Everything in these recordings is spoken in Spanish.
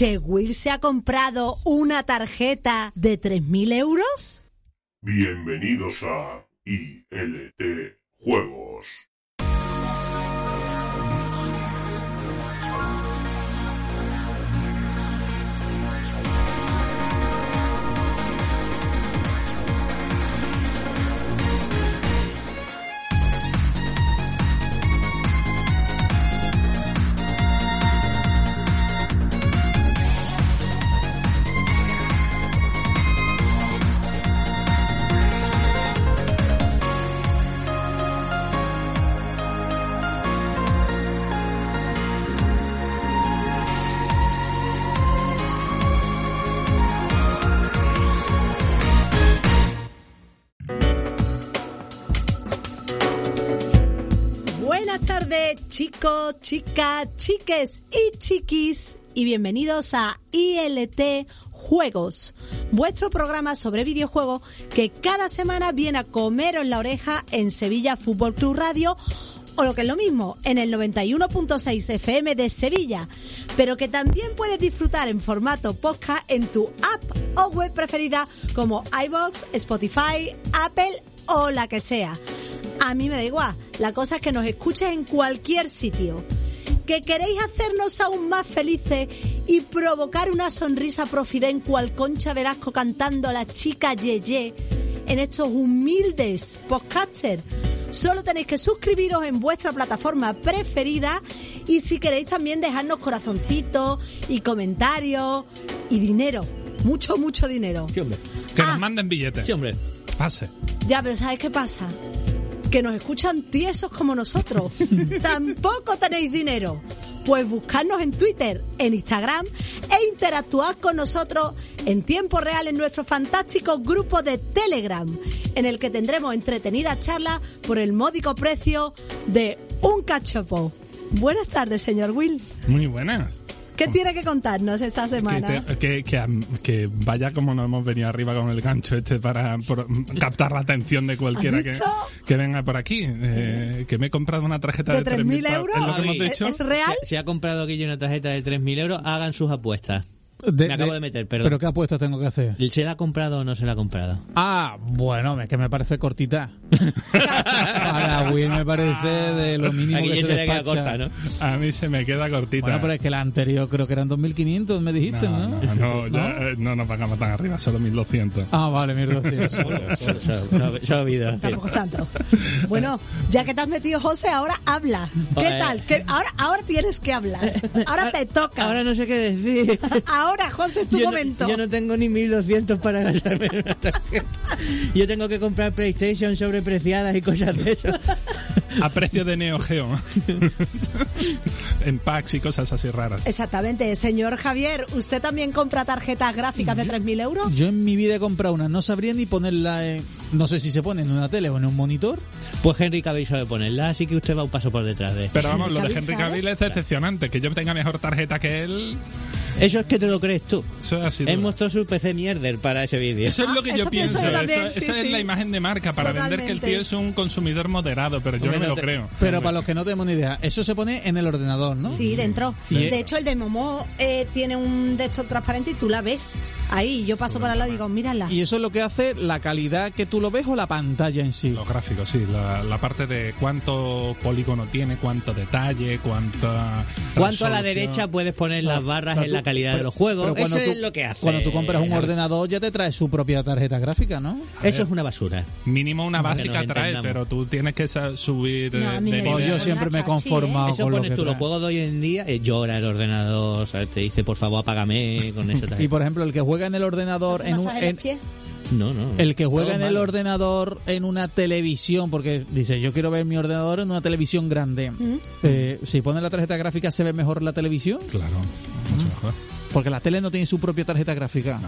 ¿Que Will se ha comprado una tarjeta de 3.000 euros? Bienvenidos a ILT Juegos. Buenas tardes, chicos, chicas, chiques y chiquis, y bienvenidos a ILT Juegos, vuestro programa sobre videojuegos que cada semana viene a comeros la oreja en Sevilla Fútbol Club Radio o lo que es lo mismo, en el 91.6 FM de Sevilla, pero que también puedes disfrutar en formato podcast en tu app o web preferida como iBox, Spotify, Apple o la que sea. A mí me da igual, la cosa es que nos escuches en cualquier sitio. ¿Que queréis hacernos aún más felices y provocar una sonrisa profiden cual Concha Velasco cantando a la chica Yeye en estos humildes podcasters? Solo tenéis que suscribiros en vuestra plataforma preferida y si queréis también dejarnos corazoncitos y comentarios y dinero. Mucho, mucho dinero. Sí, hombre. Que Ah. nos manden billetes. Sí, hombre. Pase. Ya, pero ¿sabes qué pasa? Que nos escuchan tiesos como nosotros. Tampoco tenéis dinero. Pues buscarnos en Twitter, en Instagram e interactuar con nosotros en tiempo real en nuestro fantástico grupo de Telegram, en el que tendremos entretenidas charlas por el módico precio de un cachopo. Buenas tardes, señor Will. Muy buenas. ¿Qué tiene que contarnos esta Que, semana? te- que, que, que vaya como nos hemos venido arriba con el gancho este para por- captar la atención de cualquiera ¿Has que, que venga por aquí. Eh, que me he comprado una tarjeta de, ¿De 3.000 3.000 euros? ¿Es lo que hemos dicho? ¿Es real? Si, si ha comprado aquí una tarjeta de 3.000 euros, hagan sus apuestas. De- me acabo de- de, meter, perdón. ¿Pero qué apuestas tengo que hacer? ¿Se la ha comprado o no se la ha comprado? Ah, bueno, es que me parece cortita. Para Will me parece de lo mínimo Aquí que se se le queda corta, ¿no? A mí se me queda cortita. Bueno, pero es que la anterior creo que eran 2.500, me dijiste, ¿no? no, no, no, ya, eh, no nos pagamos tan arriba, solo 1.200. Ah, vale, mierda, sí. Se- se- se ha olvidado. Tampoco tanto. Bueno, ya que te has metido, José, ahora habla. ¿Qué tal? ¿Qué- ahora, ahora tienes que hablar. Ahora te toca. Ahora no sé qué decir. Ahora, José, es tu yo, momento. No, yo no tengo ni 1200 para gastarme en una tarjeta. Yo tengo que comprar PlayStation sobrepreciadas y cosas de eso. A precio de Neo Geo. en packs y cosas así raras. Exactamente. Señor Javier, ¿usted también compra tarjetas gráficas de 3.000 euros? Yo en mi vida he comprado una, no sabría ni ponerla en... No sé si se pone en una tele o en un monitor. Pues Henry Cavill sabe ponerla, así que usted va un paso por detrás de él. Pero vamos, lo de Henry. Cavill es decepcionante. Que yo tenga mejor tarjeta que él, Eso es que te lo crees tú. eso es así. Él mostró su PC mierder para ese vídeo. Eso es lo que Ah, yo eso pienso pienso. yo también, eso sí, esa sí. es la imagen de marca para vender que el tío es un consumidor moderado, pero yo Hombre, no me lo te- creo. Pero para los que no tenemos ni idea, eso se pone en el ordenador, ¿no? Sí, dentro. De hecho, el de Momo eh, tiene un de estos transparente y tú la ves. Ahí, yo paso por al lado y digo, mírala. Y eso es lo que hace la calidad que tú lo ves o la pantalla en sí. Los gráficos, sí. La, la parte de cuánto polígono tiene, cuánto detalle, cuánta. ¿Cuánto a la derecha puedes poner las barras en tú- la calidad de los juegos? pero cuando Eso tú- es lo que hace. Cuando tú compras un ordenador ya te trae su propia tarjeta gráfica, ¿no? Eso es una basura. Mínimo una básica trae, entendamos. pero tú tienes que subir No, a de, me Pues nivel. yo siempre me he ¿eh? conformado Eso con lo pones que tú, los juegos de hoy en día, eh, llora el ordenador, ¿sabes? te dice por favor apágame con eso. Y por ejemplo, el que juega en el ordenador en un. No, no. el que juega en el malo. ordenador en una televisión, porque dice, yo quiero ver mi ordenador en una televisión grande. Eh, si pone la tarjeta gráfica, ¿se ve mejor la televisión? Claro, mucho mejor. Porque la tele no tiene su propia tarjeta gráfica.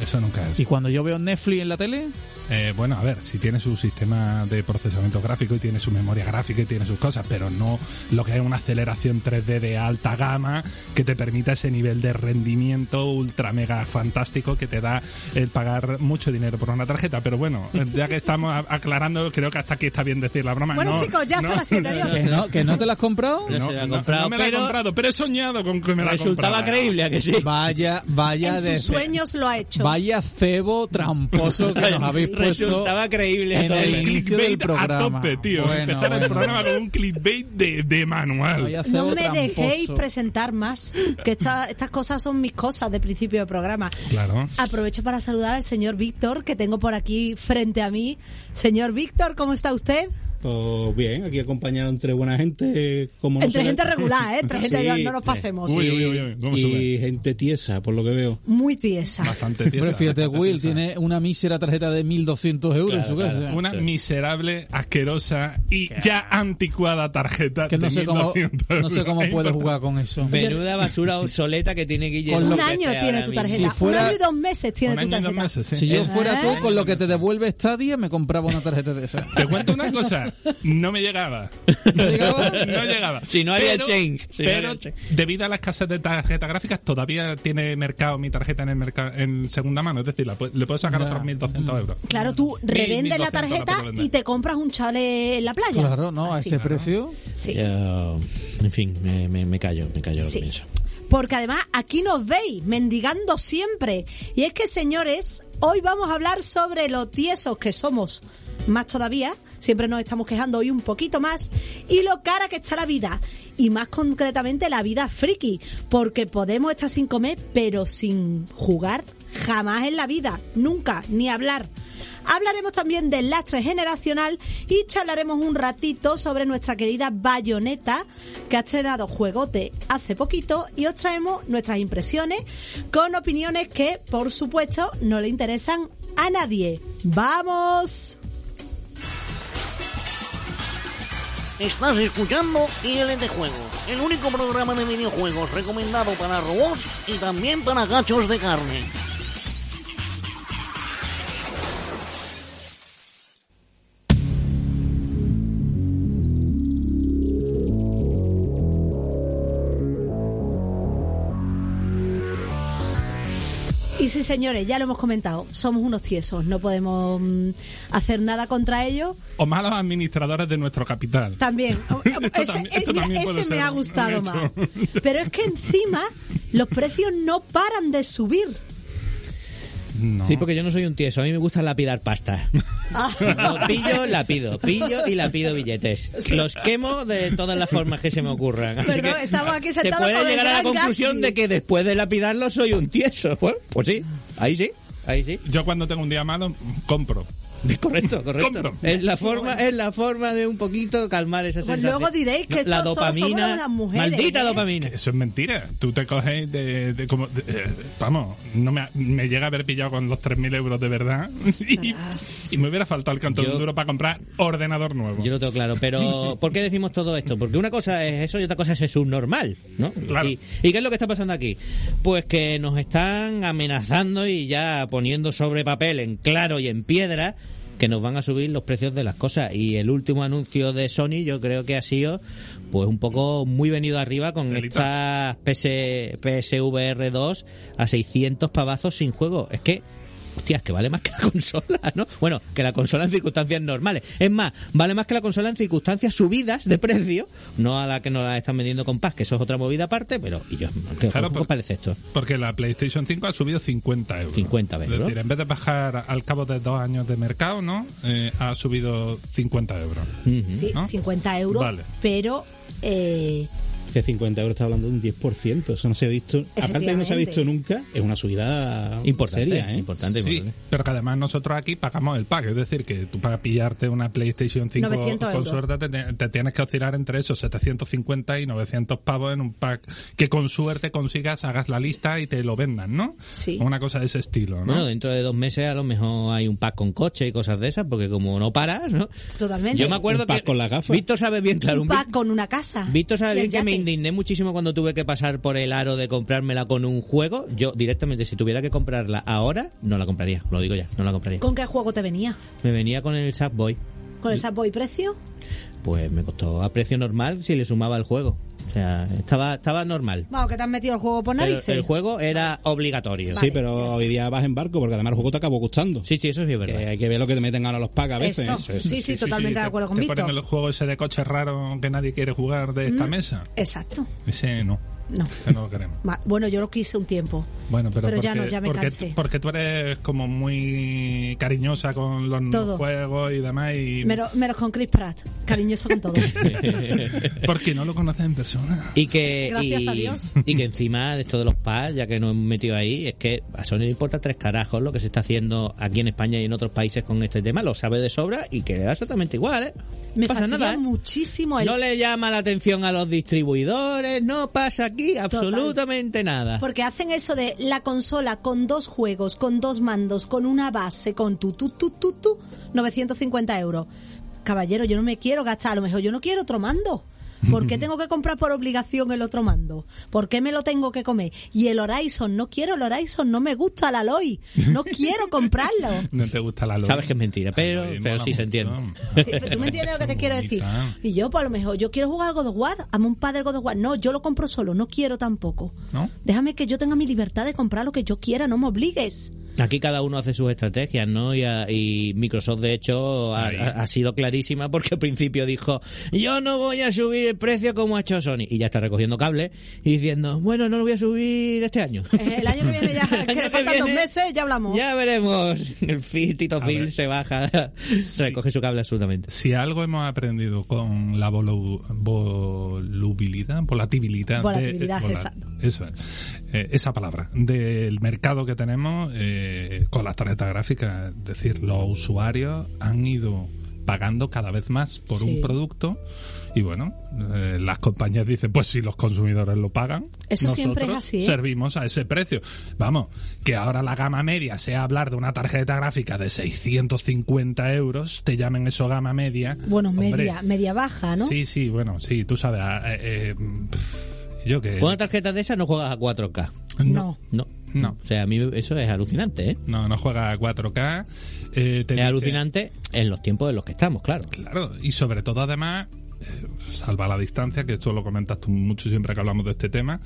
Eso nunca es. Y cuando yo veo Netflix en la tele, Eh, bueno, a ver, si tiene su sistema de procesamiento gráfico y tiene su memoria gráfica y tiene sus cosas, pero no lo que es una aceleración 3D de alta gama que te permita ese nivel de rendimiento ultra mega fantástico que te da el pagar mucho dinero por una tarjeta. Pero bueno, ya que estamos a- aclarando, creo que hasta aquí está bien decir la broma. Bueno, No, chicos, ya son no. las siete, adiós. ¿Que no, ¿Que no te la has comprado? No la comprado, me la he comprado, pero he soñado con que me la resultaba comprara. creíble a que sí. Vaya, vaya En de sus sueños lo ha hecho. Vaya cebo tramposo que nos habéis puesto Resultaba creíble. en el el- inicio del Clickbait a programa. tope, tío. Bueno, Empezar el programa con un clickbait de, de manual. Vaya No me tramposo. dejéis presentar más, que esta- estas cosas son mis cosas de principio de programa. Claro. Aprovecho para saludar al señor Víctor, que tengo por aquí frente a mí. Señor Víctor, ¿cómo está usted? Pues bien, aquí acompañado entre buena gente. Como no Entre le- gente regular, ¿eh? Entre gente, Sí. no nos pasemos. Uy, uy, uy, uy, ¿cómo y sube? gente tiesa, por lo que veo. Muy tiesa. Bastante tiesa. Hombre, fíjate, bastante Will tiesa. tiene una mísera tarjeta de 1.200 euros en Claro, su casa. claro. Una Sí. miserable, asquerosa y ya anticuada tarjeta Que no de sé cómo, 1200 no sé cómo puede jugar con eso. Menuda basura obsoleta que tiene Guille. Con Un lo que año tiene tu tarjeta. Si fuera- Un año y dos meses tiene tu tarjeta. meses, sí. Si yo ¿Eh? fuera tú, con lo que te devuelve Stadia, me compraba una tarjeta de esa. Te cuento una cosa, no me llegaba. ¿No llegaba? No llegaba. Si no había Pero- change, si no pero había change. debido a la escasez de tarjetas gráficas, todavía tiene mercado mi tarjeta en el mercado en segunda mano. Es decir, la le puedo sacar otros 1.200 euros. Claro, tú revendes la 1200 la tarjeta y te compras un chale en la playa. Claro, no, a Así. ese precio. Sí. Yo, en fin, me, me, me callo, me callo lo que pienso. Porque además aquí nos veis mendigando siempre. Y es que, señores, hoy vamos a hablar sobre lo tiesos que somos. Más todavía, siempre nos estamos quejando hoy un poquito más. Y lo cara que está la vida. Y más concretamente la vida friki. Porque podemos estar sin comer, pero sin jugar jamás en la vida. Nunca, ni hablar. Hablaremos también del lastre generacional y charlaremos un ratito sobre nuestra querida Bayonetta, que ha estrenado Juegote hace poquito, y os traemos nuestras impresiones con opiniones que, por supuesto, no le interesan a nadie. ¡Vamos! Estás escuchando ILT Juegos, el único programa de videojuegos recomendado para robots y también para gachos de carne. Sí, señores, ya lo hemos comentado, somos unos tiesos, no podemos mm, hacer nada contra ellos. O malos administradores de nuestro capital. También. Esto ese también- esto mira, también puede ese me ser ha un gustado hecho. más. Pero es que encima los precios no paran de subir. No. Sí, porque yo no soy un tieso, a mí me gusta lapidar pasta. Lo pillo, la pido, pillo y la pido billetes. Los quemo de todas las formas que se me ocurran. Así Pero que estamos aquí se sentados puede con el llegar a la conclusión Gatsby. de que después de lapidarlo soy un tieso. Pues, pues sí, ahí sí, ahí sí. Yo cuando tengo un día malo, compro. Correcto, correcto. Es la Sí, forma, bueno. es la forma de un poquito calmar esa Pues sensación. luego diréis que la esto solo somos dopamina, las mujeres, maldita ¿eh? dopamina. Eso es mentira. Tú te coges de, de como... de- eh, vamos, no me, me llega a haber pillado con los 3.000 euros de verdad. Y, y me hubiera faltado el cantón Yo- duro para comprar ordenador nuevo. Yo lo tengo claro, pero ¿por qué decimos todo esto? Porque una cosa es eso y otra cosa es el subnormal, ¿no? Claro. Y, ¿y qué es lo que está pasando aquí? Pues que nos están amenazando y ya poniendo sobre papel, en claro y en piedra, que nos van a subir los precios de las cosas. Y el último anuncio de Sony yo creo que ha sido pues un poco muy venido arriba con estas PS, PSVR 2 a 600 pavazos sin juego. Es que Hostia, es que vale más que la consola, ¿no? Bueno, que la consola en circunstancias normales. Es más, vale más que la consola en circunstancias subidas de precio, no a la que nos la están vendiendo con paz, que eso es otra movida aparte, pero ¿y yo, ¿qué, Claro, ¿qué por- os parece esto? Porque la PlayStation 5 ha subido 50 euros. 50 Es euros. decir, en vez de bajar al cabo de dos años de mercado, ¿no? Eh, ha subido 50 euros. Sí, ¿no? 50 euros, Vale. pero eh, Que 50 euros está hablando de un 10%. Eso no se ha visto. Aparte de no se ha visto nunca, es una subida Importante, seria, ¿eh? importante, Sí, importante. pero que además nosotros aquí pagamos el pack. Es decir, que tú para pillarte una PlayStation 5 900 con suerte te, te tienes que oscilar entre esos 750 y 900 pavos en un pack que con suerte consigas, hagas la lista y te lo vendan, ¿no? Sí. Una cosa de ese estilo, ¿no? Bueno, dentro de dos meses a lo mejor hay un pack con coche y cosas de esas, porque como no paras, ¿no? totalmente. Yo me acuerdo Un pack que con la gafa. Víctor sabe bien, claro, un un pack con una casa. Víctor sabe bien que me. Indigné muchísimo cuando tuve que pasar por el aro de comprármela con un juego. Yo directamente, si tuviera que comprarla ahora, no la compraría. Lo digo ya, no la compraría. ¿Con qué juego te venía? Me venía con el Sackboy. ¿Con el Sackboy precio? Pues me costó a precio normal si le sumaba el juego. O sea, estaba, estaba normal. Vamos, que te has metido el juego por Pero narices. el juego era obligatorio. Vale, sí, pero hoy día vas en barco porque además el juego te acabó gustando. Sí, sí, eso sí es verdad. Que hay que ver lo que te meten ahora los pagas a veces. Eso. Sí, sí, totalmente de te- acuerdo con te Víctor. ponen el juego ese de coche raro que nadie quiere jugar de esta mesa. Exacto. Ese no. No. Lo queremos. Bueno, yo lo quise un tiempo. Bueno, pero, Pero ya no, ya me porque, cansé. porque tú eres como muy cariñosa con los Todo. juegos y demás y Menos, menos con Chris Pratt. Cariñoso con todo. porque no lo conoces en persona. Y que, Gracias y, a Dios. y que encima de esto de los PAS, ya que nos hemos metido ahí, es que a Sony le importa tres carajos lo que se está haciendo aquí en España y en otros países con este tema, lo sabe de sobra y que le da exactamente igual, ¿eh? Me No pasa nada, ¿eh? muchísimo el... No le llama la atención a los distribuidores, no pasa aquí absolutamente nada. Porque hacen eso de la consola con dos juegos, con dos mandos, con una base, con tu, tu, tu, tu, tu, 950 euros. Caballero, yo no me quiero gastar, a lo mejor yo no quiero otro mando. ¿Por qué tengo que comprar por obligación el otro mando? ¿Por qué me lo tengo que comer? Y el Horizon, no quiero el Horizon, no me gusta el Aloy, no quiero comprarlo. No te gusta la luz. Sabes que es mentira, pero, mola sí se entiende. Sí, pero tú me entiendes lo que te quiero decir. Y yo, pues a lo mejor, yo quiero jugar al God of War, amo un padre God of War. No, yo lo compro solo, no quiero tampoco. ¿No? Déjame que yo tenga mi libertad de comprar lo que yo quiera, no me obligues. Aquí cada uno hace sus estrategias, ¿no? Y, a- y Microsoft, de hecho, ha, sido clarísima porque al principio dijo, yo no voy a subir el precio como ha hecho Sony. Y ya está recogiendo cable y diciendo, bueno, no lo voy a subir este año. Eh, El año que viene ya, que le faltan viene dos meses, ya hablamos. Ya veremos. El Phil, Tito A Phil ver. se baja, recoge su cable absolutamente. Si algo hemos aprendido con la volu- volubilidad, volatilidad, Volatilidad, de, exacto. eso es, eh, esa palabra, del mercado que tenemos eh, con las tarjetas gráficas, es decir, los usuarios han ido pagando cada vez más por Sí. un producto y bueno, eh, las compañías dicen, pues si los consumidores lo pagan, Eso siempre es nosotros así, ¿eh? servimos a ese precio. Vamos, que ahora la gama media sea hablar de una tarjeta gráfica de 650 euros, te llamen eso gama media. Bueno, Hombre, media, media baja, ¿no? Sí, sí, bueno, sí, tú sabes. eh, eh, pff, yo que. Con una tarjeta de esas no juegas a 4K. No. No. No. O sea, a mí eso es alucinante, ¿eh? No, no juega a 4K. eh, te Es dice- alucinante en los tiempos en los que estamos, claro. Claro, y sobre todo además, eh, salva la distancia, que esto lo comentas tú mucho siempre que hablamos de este tema,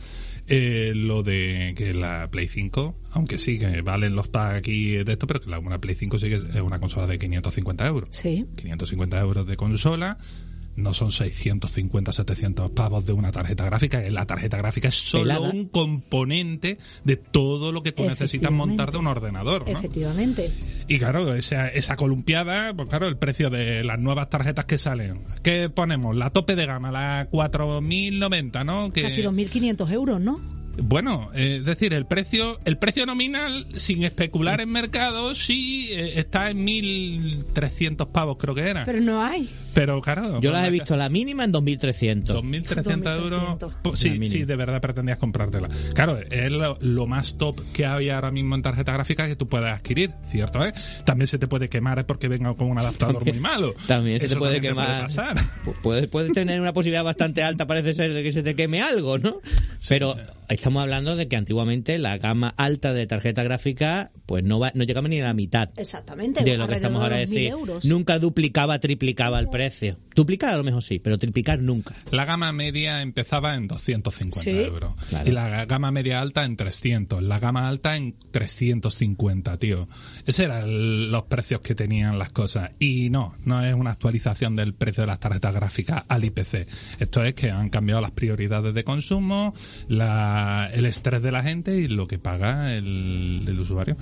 eh, lo de que la Play 5, aunque sí que valen los packs aquí de esto, pero que la, una Play 5 sí que es es una consola de 550 euros. Sí. 550 euros de consola. No son 650, 700 pavos de una tarjeta gráfica. La tarjeta gráfica es solo Pelada. un componente de todo lo que tú necesitas montar de un ordenador. ¿no? Efectivamente. Y claro, esa, esa columpiada, pues claro, el precio de las nuevas tarjetas que salen. ¿Qué ponemos? La tope de gama, la 4090, ¿no? Que, Casi 2.500 euros, ¿no? Bueno, eh, es decir, el precio el precio nominal, sin especular en mercado, sí eh, está en 1.300 pavos, creo que era. Pero no hay. Pero claro... Yo las he visto la mínima en 2.300. 2.300 euros. 2.300. Pues Sí, sí, de verdad pretendías comprártela. Claro, es lo, lo más top que hay ahora mismo en tarjeta gráfica que tú puedes adquirir, ¿cierto? eh? También se te puede quemar porque venga con un adaptador muy malo. También se Eso te puede quemar. puede pasar. Pu- Puede, puede tener una posibilidad bastante alta, parece ser, de que se te queme algo, ¿no? Pero estamos hablando de que antiguamente la gama alta de tarjeta gráfica pues no, va, no llegaba ni a la mitad Exactamente. de lo que estamos de ahora 1.000 decir. euros. Nunca duplicaba, triplicaba el precio. Duplicar a lo mejor sí, pero triplicar nunca. La gama media empezaba en 250 Sí. euros. Claro. Y la gama media alta en 300. La gama alta en 350, tío. Esos eran los precios que tenían las cosas. Y no, no es una actualización del precio de las tarjetas gráficas al IPC. Esto es que han cambiado las prioridades de consumo, la, el estrés de la gente y lo que paga el, el usuario.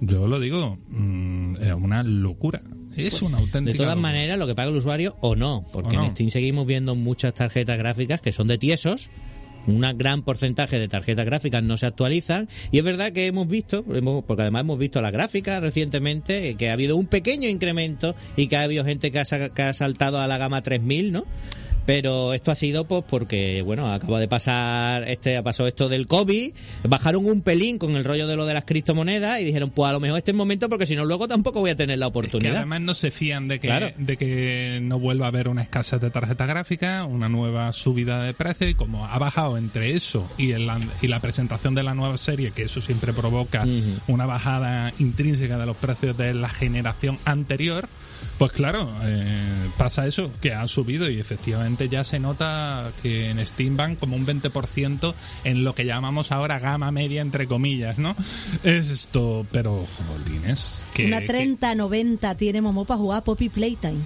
Yo lo digo, mm, es una locura. Es una auténtica Pues, De todas locura. maneras, lo que paga el usuario o no, porque O no. en Steam seguimos viendo muchas tarjetas gráficas que son de tiesos. Un gran porcentaje de tarjetas gráficas no se actualizan y es verdad que hemos visto, porque además hemos visto las gráficas recientemente, que ha habido un pequeño incremento y que ha habido gente que ha, que ha saltado a la gama 3000, ¿no? Pero esto ha sido pues porque, bueno, acaba de pasar, este ha pasado esto del COVID, bajaron un pelín con el rollo de lo de las criptomonedas y dijeron, pues a lo mejor este es el momento porque si no luego tampoco voy a tener la Es que oportunidad. además no se fían de que, Claro. de que no vuelva a haber una escasez de tarjeta gráfica, una nueva subida de precio y como ha bajado entre eso y, el, y la presentación de la nueva serie, que eso siempre provoca una bajada intrínseca de los precios de la generación anterior, pues claro, eh, pasa eso, que han subido y efectivamente ya se nota que en Steam van como un 20% en lo que llamamos ahora gama media, entre comillas, ¿no? Es esto, pero, jolines, que... Una que- 30-90 tiene Momo para jugar Poppy Playtime.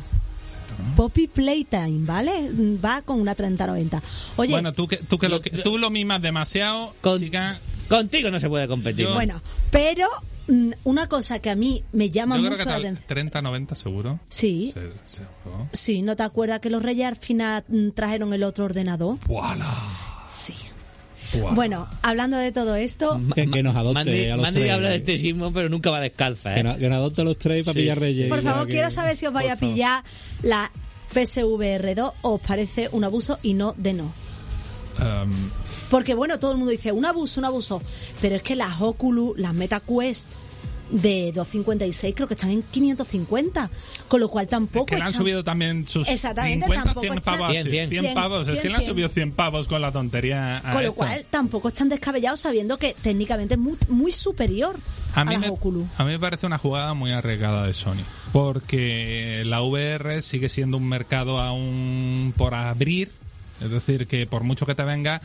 Poppy Playtime, ¿vale? Va con una 30-90. Oye, Bueno, tú que, tú que lo, que- tú lo mimas demasiado, Con- chica. Contigo no se puede competir. Yo- bueno, pero una cosa que a mí me llama Yo creo mucho que la atención. 30, 90 seguro. Sí, Se- se jugó. sí, ¿no te acuerdas que los Reyes al final mm, trajeron el otro ordenador? ¡Voilà! Sí. Bueno, hablando de todo esto, Que, que nos adopte Mandy, a los Mandy tres. habla de este sismo, pero nunca va descalza, ¿eh? Que, no- que nos adopte a los tres para Sí. pillar reyes. por favor, que- quiero saber si os vais a pillar la PSVR 2 o os parece un abuso y no de no. Em, Porque bueno, todo el mundo dice un abuso, un abuso. Pero es que las Oculus, las MetaQuest de 256 creo que están en 550. Con lo cual es tampoco. que le han están- subido también sus Exactamente, 50, tampoco 100 están- pavos. 100, 100. 100 pavos. Es que le han 100. subido 100 pavos con la tontería. a Con lo esto. cual tampoco están descabellados sabiendo que técnicamente es muy, muy superior a, A mí, las me, Oculus. a mí me parece una jugada muy arriesgada de Sony. Porque la VR sigue siendo un mercado aún por abrir. Es decir, que por mucho que te venga,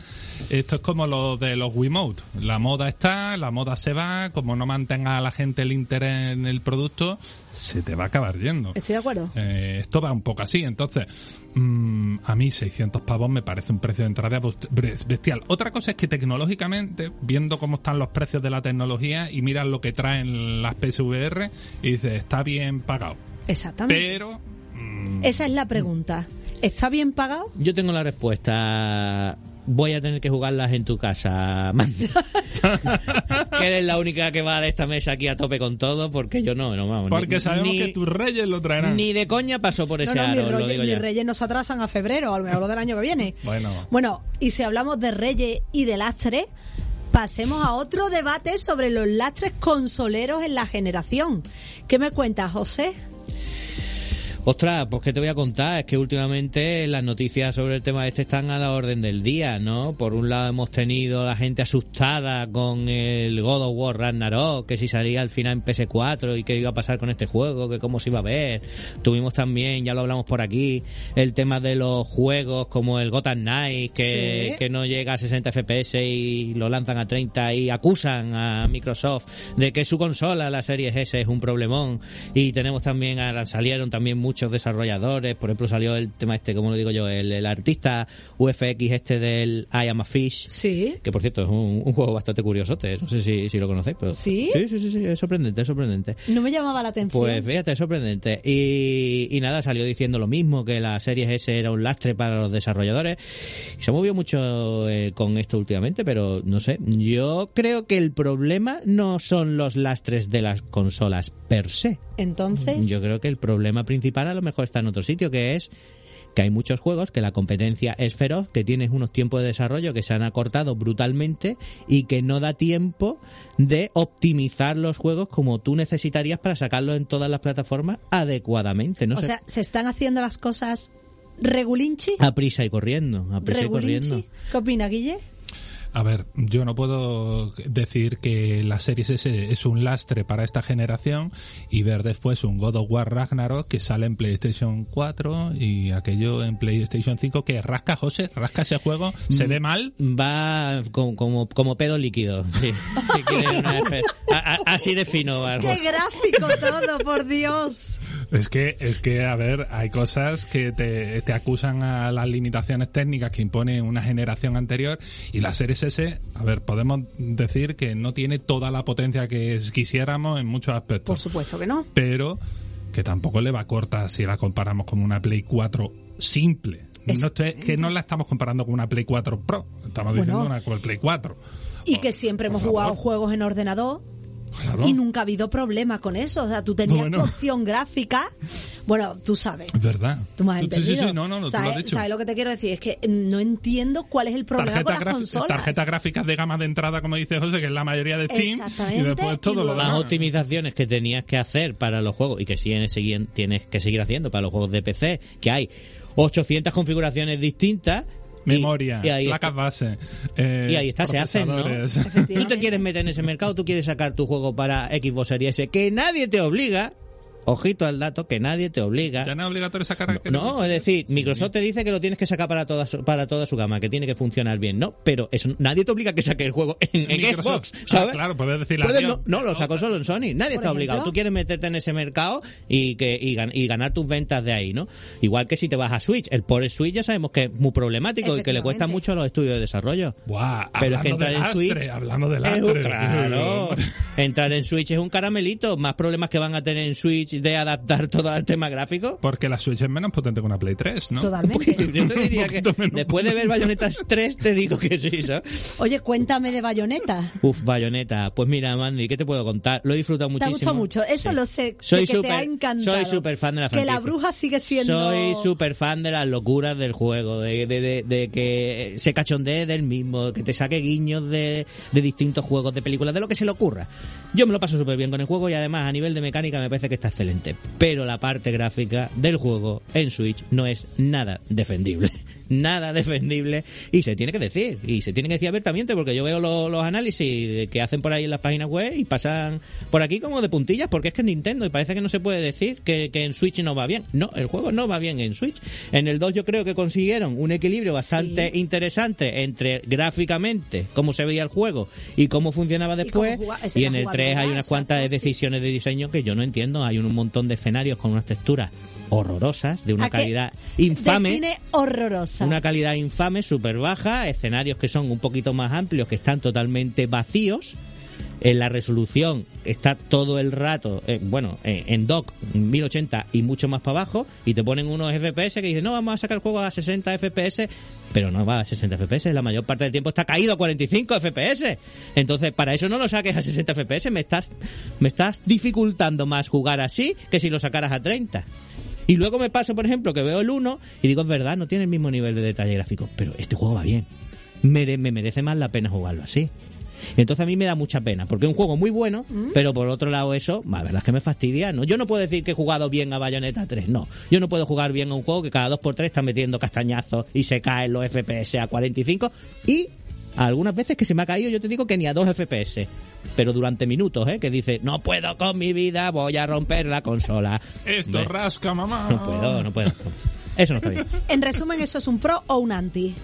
esto es como lo de los Wiimote. La moda está, la moda se va, como no mantenga a la gente el interés en el producto, se te va a acabar yendo. Estoy de acuerdo. Eh, esto va un poco así, entonces mm, a mí 600 pavos me parece un precio de entrada bestial. Otra cosa es que tecnológicamente, viendo cómo están los precios de la tecnología y miras lo que traen las PSVR y dices, está bien pagado. Exactamente. Pero mm, Esa es la pregunta. ¿Está bien pagado? Yo tengo la respuesta. Voy a tener que jugarlas en tu casa, Mandy. que eres la única que va de esta mesa aquí a tope con todo, porque yo no, no vamos. porque ni, sabemos ni- que tus reyes lo traerán. ni de coña pasó por ese no, no, mis, aro, lo reyes, digo mis ya. reyes nos atrasan a febrero, a lo mejor lo del año que viene. Bueno. Bueno, y si hablamos de reyes y de lastres, pasemos a otro debate sobre los lastres consoleros en la generación. ¿Qué me cuentas, José? Ostras, pues qué te voy a contar, es que últimamente las noticias sobre el tema este están a la orden del día, ¿no? Por un lado hemos tenido la gente asustada con el God of War Ragnarok, que si salía al final en PS4 y qué iba a pasar con este juego, que cómo se iba a ver. Tuvimos también, ya lo hablamos por aquí, el tema de los juegos como el Gotham Knight, que, Sí. que no llega a 60 FPS y lo lanzan a 30 y acusan a Microsoft de que su consola, la Series S, es un problemón. Y tenemos también, salieron también muchos desarrolladores, por ejemplo salió el tema este, como lo digo yo, el, el artista UFX este del I Am a Fish. Sí. Que por cierto es un, un juego bastante curiosote, no sé si, si lo conocéis, pero... ¿Sí? Sí, sí, sí, sí, es sorprendente, es sorprendente. No me llamaba la atención. Pues fíjate, es sorprendente. Y, y nada, salió diciendo lo mismo, que la Series S era un lastre para los desarrolladores. Se ha movido mucho eh, con esto últimamente, pero no sé. Yo creo que el problema no son los lastres de las consolas per se. Entonces, Yo creo que el problema principal a lo mejor está en otro sitio, que es que hay muchos juegos que la competencia es feroz, que tienes unos tiempos de desarrollo que se han acortado brutalmente y que no da tiempo de optimizar los juegos como tú necesitarías para sacarlos en todas las plataformas adecuadamente. No o sé, sea, se están haciendo las cosas regulinchi. a prisa y corriendo, a prisa y corriendo. ¿Qué opina, Guille? A ver, yo no puedo decir que la Series S es un lastre para esta generación y ver después un God of War Ragnarok que sale en PlayStation 4 y aquello en PlayStation 5 que rasca, José, rasca ese juego, se ve mal. Va como, como, como pedo líquido. Sí, si quiere una espe- a- a- así de fino va ¡Qué gráfico todo, por Dios! Es que, es que, a ver, hay cosas que te, te acusan a las limitaciones técnicas que impone una generación anterior y la Series S, a ver, podemos decir que no tiene toda la potencia que quisiéramos en muchos aspectos. Por supuesto que no. pero que tampoco le va corta si la comparamos con una Play 4 simple. Es- No estoy- que no la estamos comparando con una Play 4 Pro, estamos Bueno. diciendo una con el Play 4. Y que siempre hemos jugado juegos en ordenador Claro. Y nunca ha habido problema con eso. O sea, tú tenías Bueno. tu opción gráfica. Bueno, tú sabes. Es verdad. Tú me has sí, sí, sí, no, no, no, tú lo ¿Sabes, has dicho. ¿Sabes lo que te quiero decir? Es que no entiendo cuál es el problema Tarjeta con las consolas. tarjetas gráficas de gama de entrada, como dice José, que es la mayoría de Steam. Y después todo y lo luego- Las demás. optimizaciones que tenías que hacer para los juegos y que siguen, siguen- tienes que seguir haciendo para los juegos de PC, que hay 800 configuraciones distintas. Memoria, y ahí placas base. eh, Y ahí está, se hacen, ¿no? Tú te quieres meter en ese mercado, tú quieres sacar tu juego para Xbox Series S, que nadie te obliga. Ojito al dato, que nadie te obliga. Ya no es obligatorio sacar. No, es decir, Sí. Microsoft te dice que lo tienes que sacar para toda su, para toda su gama, que tiene que funcionar bien, ¿no? Pero eso nadie te obliga a que saque el juego en, en Microsoft. Xbox, Ah, ¿sabes? claro, puedes decirle Puedes adiós. no, no, lo sacó solo en Sony. Nadie está ejemplo. obligado. Tú quieres meterte en ese mercado y que y, gan- y ganar tus ventas de ahí, ¿no? Igual que si te vas a Switch. El por Switch ya sabemos que es muy problemático y que le cuesta mucho a los estudios de desarrollo. Buah, Pero es que entrar en Switch. Hablando de es lastre. un- claro. entrar en Switch es un caramelito. Más problemas que van a tener en Switch de adaptar todo al tema gráfico. Porque la Switch es menos potente que una Play 3, ¿no? Totalmente. Yo te diría que después de ver Bayonetas 3 te digo que sí, ¿sabes? Oye, cuéntame de Bayonetta. Uf, Bayoneta. Pues mira, Mandy, ¿qué te puedo contar? Lo he disfrutado Te ha muchísimo. gustado mucho. Eso Sí. lo sé. Soy que te ha encantado. soy súper fan de la Que la franquicia. bruja sigue siendo. Soy súper fan de las locuras del juego, de, de, de, de que se cachondee del mismo, que te saque guiños de, de distintos juegos, de películas, de lo que se le ocurra. Yo me lo paso súper bien con el juego y además a nivel de mecánica me parece que está excelente. Pero la parte gráfica del juego en Switch no es nada defendible. Nada defendible y se tiene que decir, y se tiene que decir abiertamente porque yo veo lo- los análisis que hacen por ahí en las páginas web y pasan por aquí como de puntillas porque es que es Nintendo y parece que no se puede decir que, que en Switch no va bien. No, el juego no va bien en Switch. En el 2 yo creo que consiguieron un equilibrio bastante Sí. interesante entre gráficamente cómo se veía el juego y cómo funcionaba después. Y, en el 3 hay unas cuantas decisiones de diseño que yo no entiendo. Hay un montón de escenarios con unas texturas horrorosas, de una calidad infame. Define horrorosa. Una calidad infame, súper baja, escenarios que son un poquito más amplios, que están totalmente vacíos. En la resolución está todo el rato, eh, bueno, eh, en dock 1080 y mucho más para abajo, y te ponen unos FPS que dicen, no, vamos a sacar el juego a 60 FPS, pero no va a 60 FPS, la mayor parte del tiempo está caído a 45 FPS. Entonces, para eso no lo saques a 60 FPS, me estás, me estás dificultando más jugar así que si lo sacaras a 30. Y luego me pasa, por ejemplo, que veo el 1 y digo, es verdad, no tiene el mismo nivel de detalle gráfico, pero este juego va bien. Mere- me merece más la pena jugarlo así. Entonces a mí me da mucha pena, porque es un juego muy bueno, pero por otro lado eso, la verdad es que me fastidia. ¿no? Yo no puedo decir que he jugado bien a Bayonetta 3, no. Yo no puedo jugar bien a un juego que cada 2x3 está metiendo castañazos y se caen los FPS a 45 y algunas veces que se me ha caído, yo te digo que ni a 2 FPS. Pero durante minutos, ¿eh? Que dice, no puedo con mi vida, voy a romper la consola. Esto Hombre, rasca, mamá. No puedo, no puedo. Eso no está bien. En resumen, eso es un pro o un anti.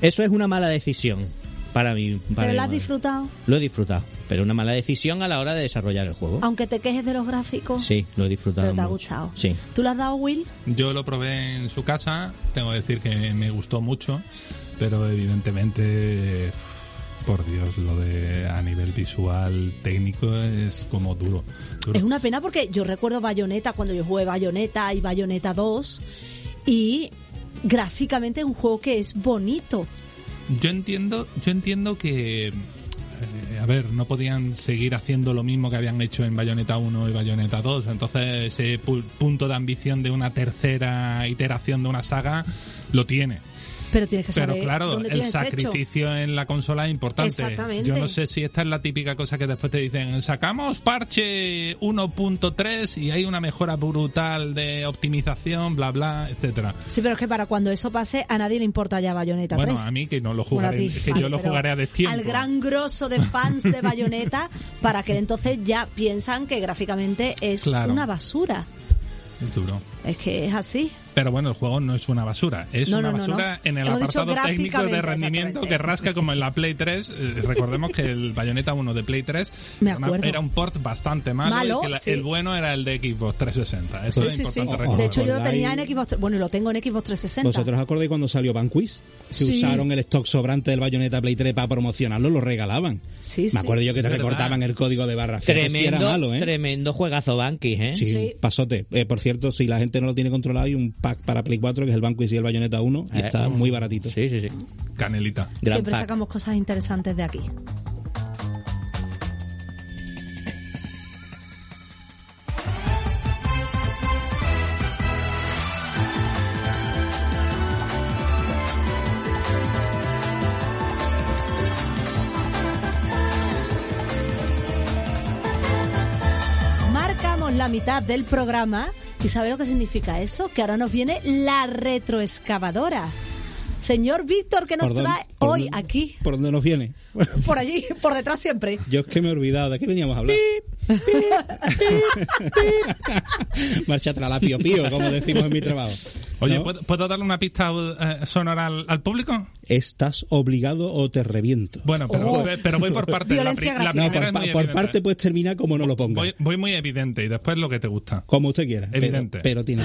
Eso es una mala decisión para mí. Para Pero lo has madre. disfrutado. Lo he disfrutado, pero una mala decisión a la hora de desarrollar el juego. Aunque te quejes de los gráficos. Sí, lo he disfrutado. Pero te ha mucho. gustado. Sí. ¿Tú le has dado, Will? Yo lo probé en su casa, tengo que decir que me gustó mucho, pero evidentemente, por Dios, lo de a nivel visual, técnico, es como duro. duro. Es una pena porque yo recuerdo Bayonetta cuando yo jugué Bayonetta y Bayonetta 2 y gráficamente es un juego que es bonito. Yo entiendo, yo entiendo que eh, a ver, no podían seguir haciendo lo mismo que habían hecho en Bayonetta 1 y Bayonetta 2, entonces ese pu- punto de ambición de una tercera iteración de una saga lo tiene. Pero tienes que Pero saber claro, dónde el sacrificio en la consola es importante. Exactamente. Yo no sé si esta es la típica cosa que después te dicen, sacamos parche 1.3 y hay una mejora brutal de optimización, bla, bla, etcétera. Sí, pero es que para cuando eso pase a nadie le importa ya Bayonetta Bueno, 3. a mí que no lo Bueno, jugaré, que vale, yo lo jugaré a destiempo. Al gran grosso de fans de Bayonetta, para que entonces ya piensan que gráficamente es Claro. una basura. Es duro. Es que es así. Pero bueno, el juego no es una basura. Es No, una no, basura no. en el Hemos apartado técnico de rendimiento que rasca como en la Play 3. Eh, recordemos que el Bayonetta 1 de Play 3 Me era una- acuerdo. era un port bastante malo, Malo, y que la- sí. el bueno era el de Xbox 360. Eso Sí, es sí, sí. importante De recordar. hecho, yo lo tenía en Xbox 3 Bueno, y lo tengo en Xbox 360. ¿Vosotros os acordáis cuando salió Vanquish? Que Sí. usaron el stock sobrante del Bayonetta Play 3 para promocionarlo, lo regalaban. Sí, Me sí. acuerdo yo que te verdad. recortaban el código de barra. Tremendo, era malo, ¿eh? tremendo juegazo Banquis, ¿eh? Sí, Sí. pasote. Eh, por cierto, si la gente no lo tiene controlado, hay un pack para Play 4, que es el Banco y si el Bayonetta 1, eh, está mm. muy baratito. Sí, sí, sí. Canelita. Siempre sacamos cosas interesantes de aquí. Marcamos la mitad del programa ¿Y sabe lo que significa eso? Que ahora nos viene la retroexcavadora. Señor Víctor, que nos ¿Por dónde- trae hoy dónde- aquí, ¿Por dónde nos viene? por allí, por detrás siempre. Yo es que me he olvidado. ¿De qué veníamos a hablar? Marcha atrás, la pío pío, como decimos en mi trabajo. Oye, ¿No? ¿puedo, puedo darle una pista eh, sonora al, al público? ¿Estás obligado o te reviento? Bueno, pero, Oh. pero voy por partes. La, pri-. No, primera por, es muy por evidente. parte puedes terminar como no lo pongas. voy, voy muy evidente y después lo que te gusta. Como usted quiera. pero- Evidente. Pero, tiene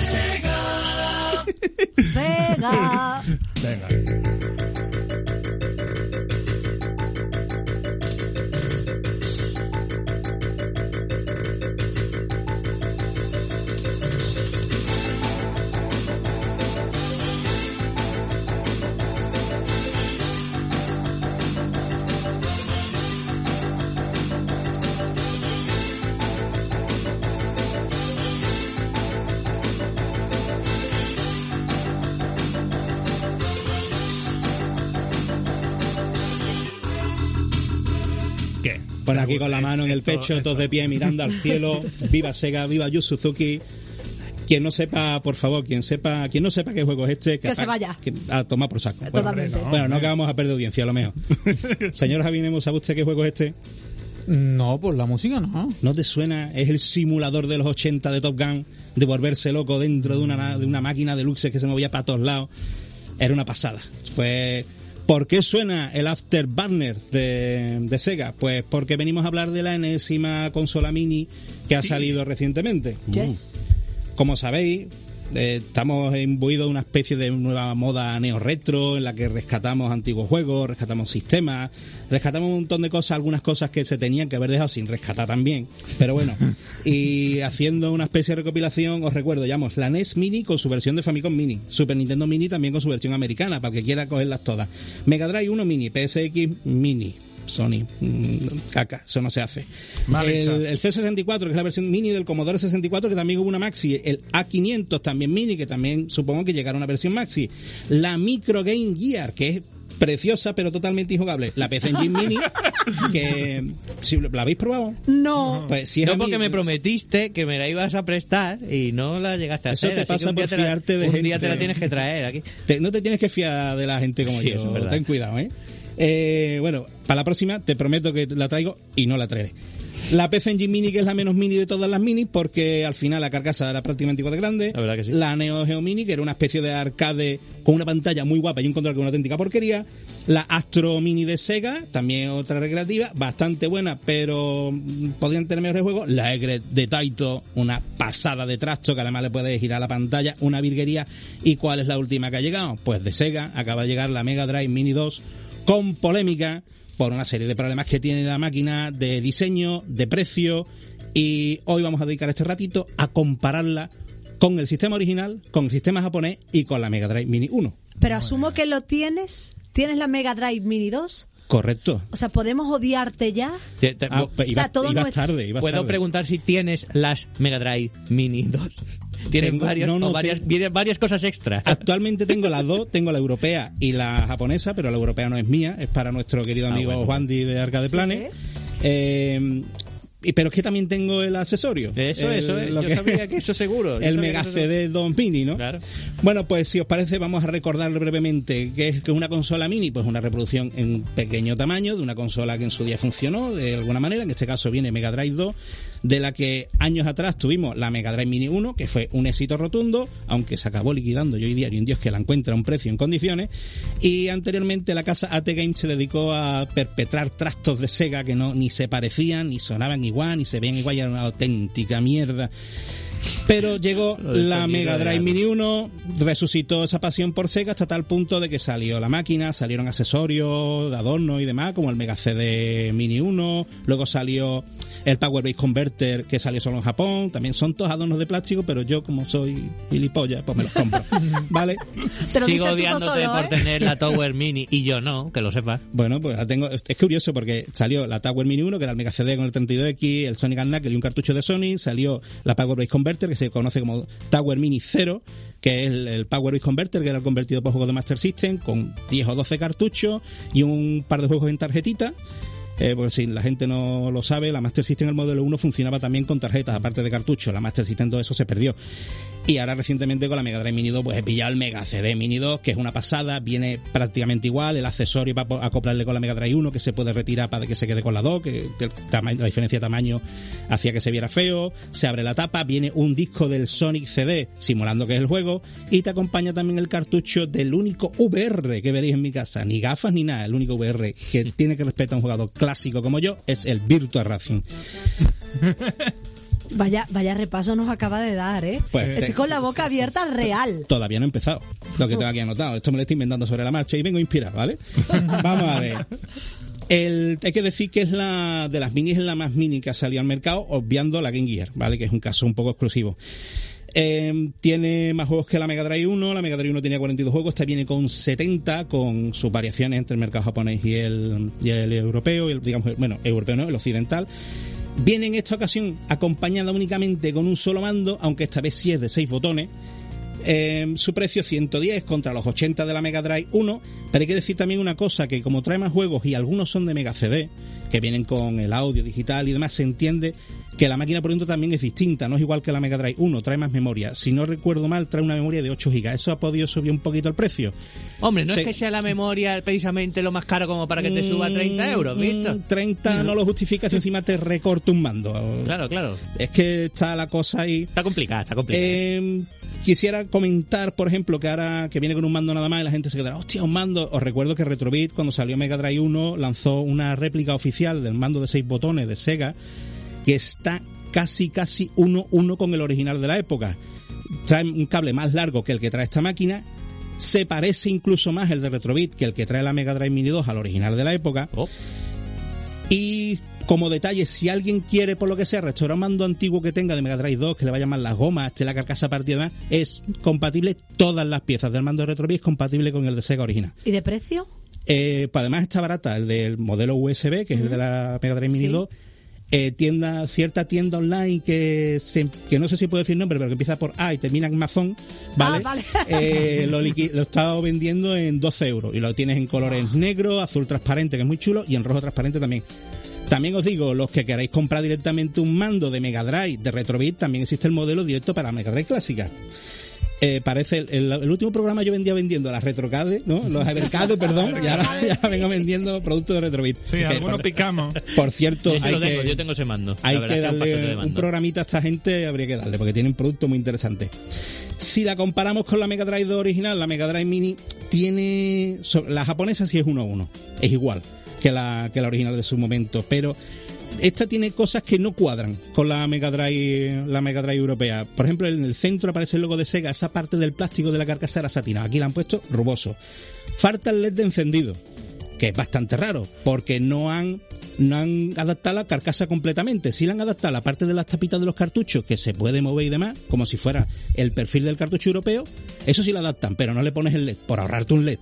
Venga. Venga. Pon aquí con la mano en el pecho, esto- todos de pie mirando al cielo. Viva Sega, viva Yu Suzuki. Quien no sepa, por favor, quien sepa, quien no sepa qué juego es este, Que se vaya. que- a tomar por saco. Totalmente. no. Bueno, no que vamos a perder audiencia, a lo mejor. Señor Javinemo, ¿sabe usted qué juego es este? No, por la música no. ¿No te suena? Es el simulador de los 80 de Top Gun, de volverse loco dentro de una, de una máquina de luxe que se movía para todos lados. Era una pasada. Pues, ¿por qué suena el Afterburner de, de Sega? Pues porque venimos a hablar de la enésima consola mini que ha salido recientemente. Yes. Como sabéis, eh, estamos imbuidos de una especie de nueva moda neo-retro en la que rescatamos antiguos juegos, rescatamos sistemas, rescatamos un montón de cosas, algunas cosas que se tenían que haber dejado sin rescatar también. Pero bueno, y haciendo una especie de recopilación, os recuerdo, llamamos la NES Mini con su versión de Famicom Mini, Super Nintendo Mini también con su versión americana, para que quiera cogerlas todas. Mega Drive 1 Mini, PSX Mini. Sony, mm, caca, eso no se hace. Mal. El, el C64, que es la versión mini del Commodore 64, que también hubo una Maxi. El A500 también mini, que también supongo que llegará una versión Maxi. La Micro Game Gear, que es preciosa pero totalmente injugable. La PC Engine Mini, que si la habéis probado, No. pues si es No mí- porque me prometiste que me la ibas a prestar y no la llegaste a Eso hacer. te así que pasa por te la- fiarte de Un día te gente. la tienes que traer aquí. Te- no te tienes que fiar de la gente como Sí, yo. eso. Ten cuidado, ¿eh? Eh, Bueno, para la próxima te prometo que la traigo y no la traeré. La PC Engine Mini, que es la menos mini de todas las minis, porque al final la carcasa era prácticamente igual de grande. La verdad que sí. La Neo Geo Mini, que era una especie de arcade con una pantalla muy guapa y un control que una auténtica porquería. La Astro Mini de Sega, también otra recreativa, bastante buena, pero podrían tener mejores juegos. La Egret de Taito, una pasada de trasto que además le puede girar la pantalla, una virguería. ¿Y cuál es la última que ha llegado? Pues de Sega acaba de llegar la Mega Drive Mini 2 con polémica por una serie de problemas que tiene la máquina de diseño, de precio y hoy vamos a dedicar este ratito a compararla con el sistema original, con el sistema japonés y con la Mega Drive Mini 1. Pero asumo que lo tienes. ¿Tienes la Mega Drive Mini 2? Correcto. O sea, ¿podemos odiarte ya? Te- Ah, pe- o sea, todo ibas nuestro- tarde, ibas ¿Puedo tarde. preguntar si tienes las Mega Drive Mini 2? ¿Tienes Tengo- varias, no, no, o varias, tengo- vienen varias cosas extra? Actualmente tengo las dos, tengo la europea y la japonesa, pero la europea no es mía, es para nuestro querido Ah, amigo bueno. Juan Di de Arcade Sí. Planet. Eh, y, pero es que también tengo el accesorio. Eso, El- eso, eh, lo yo que- sabía que eso seguro. el Mega que. CD 2 Mini, ¿no? Claro. Bueno, pues si os parece, vamos a recordar brevemente qué es que una consola mini, pues una reproducción en pequeño tamaño de una consola que en su día funcionó de alguna manera. En este caso viene Mega Drive 2, de la que años atrás tuvimos la Mega Drive Mini 1, que fue un éxito rotundo, aunque se acabó liquidando. Yo hoy día, y un Dios que la encuentra a un precio en condiciones. Y anteriormente la casa AT Games se dedicó a perpetrar trastos de Sega que no ni se parecían, ni sonaban igual, ni se veían igual, y era una auténtica mierda. Pero llegó la Mega Drive. Mini 1, resucitó esa pasión por Sega hasta tal punto de que salió la máquina, salieron accesorios de adorno y demás, como el Mega CD Mini 1, luego salió el Power Base Converter que salió solo en Japón, también son todos adornos de plástico, pero yo como soy gilipollas, pues me los compro. ¿Vale? Te lo Sigo odiándote solo, por ¿eh? tener la Tower Mini y yo no, que lo sepas. Bueno, pues la tengo. Es curioso porque salió la Tower Mini 1, que era el Mega CD con el 32X, el Sonic and Knuckle y un cartucho de Sony. Salió la Power Base Converter, que se conoce como Tower Mini 0, que es el, Power Base Converter, que era el convertido por juegos de Master System, con 10 o 12 cartuchos y un par de juegos en tarjetita. Eh, porque si la gente no lo sabe, la Master System, el modelo 1, funcionaba también con tarjetas, aparte de cartuchos. La Master System, todo eso se perdió. Y ahora recientemente con la Mega Drive Mini 2, pues he pillado el Mega CD Mini 2, que es una pasada, viene prácticamente igual, el accesorio para acoplarle con la Mega Drive 1, que se puede retirar para que se quede con la 2, que la diferencia de tamaño hacía que se viera feo, se abre la tapa, viene un disco del Sonic CD, simulando que es el juego, y te acompaña también el cartucho del único VR que veréis en mi casa, ni gafas ni nada, el único VR que tiene que respetar a un jugador clásico como yo, es el Virtua Racing. Vaya, vaya repaso nos acaba de dar, ¿eh? Pues, Estoy con la boca abierta al real. Todavía no he empezado. Lo que tengo aquí anotado. Esto me lo estoy inventando sobre la marcha y vengo inspirado, ¿vale? Vamos a ver. El, hay que decir que es la de las minis es la más mini que ha salido al mercado, obviando la Game Gear, ¿vale? Que es un caso un poco exclusivo. Eh, tiene más juegos que la Mega Drive 1. La Mega Drive 1 tenía 42 juegos. Esta viene con 70, con sus variaciones entre el mercado japonés y el, y el europeo. y el, digamos, bueno, europeo no, el occidental. Viene en esta ocasión acompañada únicamente con un solo mando, aunque esta vez sí es de 6 botones. Eh, su precio 110 contra los 80 de la Mega Drive 1. Pero hay que decir también una cosa, que como trae más juegos y algunos son de Mega CD, que vienen con el audio digital y demás, se entiende que la máquina por dentro también es distinta, no es igual que la Mega Drive 1, trae más memoria. Si no recuerdo mal, trae una memoria de 8 GB. Eso ha podido subir un poquito el precio. Hombre, no Sí. es que sea la memoria precisamente lo más caro como para que te suba 30 euros, Mm, ¿visto? 30 no lo justifica si encima te recorta un mando. Claro, claro. Es que está la cosa ahí. Está complicada, está complicada. Eh, quisiera comentar, por ejemplo, que ahora que viene con un mando nada más y la gente se quedará, hostia, un mando. Os recuerdo que Retrobit, cuando salió Mega Drive 1, lanzó una réplica oficial del mando de seis botones de Sega que está casi, casi uno uno con el original de la época. Trae un cable más largo que el que trae esta máquina. Se parece incluso más el de Retrobit que el que trae la Mega Drive Mini 2 al original de la época. Oh. Y como detalle, si alguien quiere, por lo que sea, restaurar un mando antiguo que tenga de Mega Drive 2, que le vaya mal las gomas, esté la carcasa partida, y demás, es compatible, todas las piezas del mando de Retrobit es compatible con el de Sega original. ¿Y de precio? Eh, pues además está barata, el del modelo USB, que es el de la Mega Drive Mini Sí. 2. Eh, tienda, cierta tienda online que, se- que no sé si puedo decir nombre, pero que empieza por A y termina en Amazon, ¿vale? Ah, vale. Eh, lo, lo he estado vendiendo en 12 euros y lo tienes en colores negro, azul transparente, que es muy chulo, y en rojo transparente también. También os digo, los que queráis comprar directamente un mando de Mega Drive de Retrobit, también existe el modelo directo para Mega Drive clásica. Eh, parece el, el- el último programa yo vendía vendiendo las retrocade, ¿no? Los Evercade, perdón, y ahora ya vengo vendiendo productos de Retrobit. Sí, Que, algunos picamos. por cierto, Yo hay lo tengo, que, yo tengo ese mando. hay que un darle un mando. programita a esta gente, habría que darle, porque tienen productos muy interesantes. Si la comparamos con la Mega Drive 2 original, la Mega Drive Mini tiene... La japonesa sí es uno a uno, es igual que la, que la original de su momento, pero esta tiene cosas que no cuadran con la Mega Drive, la Mega Drive europea. Por ejemplo, en el centro aparece el logo de Sega, esa parte del plástico de la carcasa era satina. Aquí la han puesto ruboso. Falta el LED de encendido, que es bastante raro, porque no han no han adaptado la carcasa completamente. Sí la han adaptado la parte de las tapitas de los cartuchos, que se puede mover y demás, como si fuera el perfil del cartucho europeo. Eso sí lo adaptan, pero no le pones el LED, por ahorrarte un LED.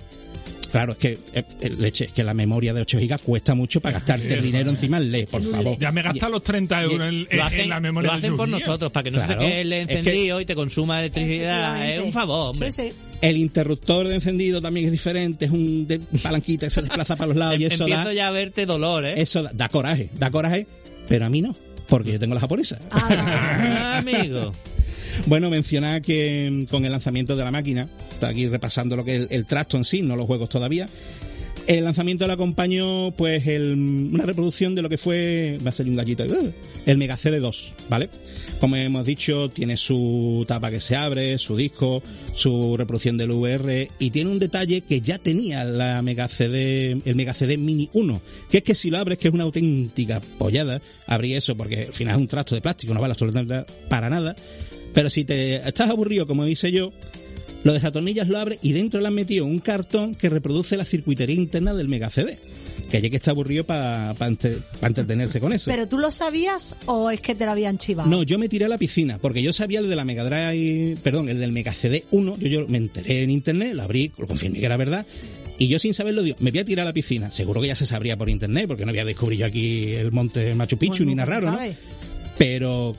Claro, es que, eh, eh, leche, es que la memoria de 8 GB cuesta mucho para gastarse el dinero encima en LED, por favor. Ya me he gastado los 30 euros en, en- Lo hacen, en la memoria lo hacen por nosotros, para que no se Claro. te quede el Es que- encendido y te consuma electricidad. Es un favor, hombre. Sí, sí. El interruptor de encendido también es diferente, es un de palanquita que se desplaza para los lados y eso Empiezo da, ya a verte dolor, ¿eh? eso da, da coraje, da coraje, pero a mí no, porque yo tengo la japonesa. Ah, amigo. Bueno, mencionar que mm, con el lanzamiento de la máquina, está aquí repasando lo que es el, el trasto en sí, no los juegos todavía. El lanzamiento le acompañó pues el- una reproducción de lo que fue, va a salir un gallito, el Mega CD2, ¿vale? Como hemos dicho, tiene su tapa que se abre, su disco, su reproducción del VR y tiene un detalle que ya tenía la Mega CD, el Mega CD Mini 1, que es que si lo abres, que es una auténtica pollada, abrí eso porque al final es un trasto de plástico, no vale absolutamente para nada, pero si te estás aburrido, como dice yo, lo desatornillas, lo abres y dentro le han metido un cartón que reproduce la circuitería interna del Mega CD. Que hay que estar aburrido para entretenerse con eso. ¿Pero tú lo sabías o es que te lo habían chivado? No, yo me tiré a la piscina, porque yo sabía el de la Mega Drive, perdón, el del Mega CD 1, yo, yo me enteré en internet, lo abrí, lo confirmé que era verdad, y yo sin saberlo digo, me voy a tirar a la piscina. Seguro que ya se sabría por internet, porque no voy a descubrir yo aquí el monte Machu Picchu Bueno, ni nada raro, ¿no? Pero,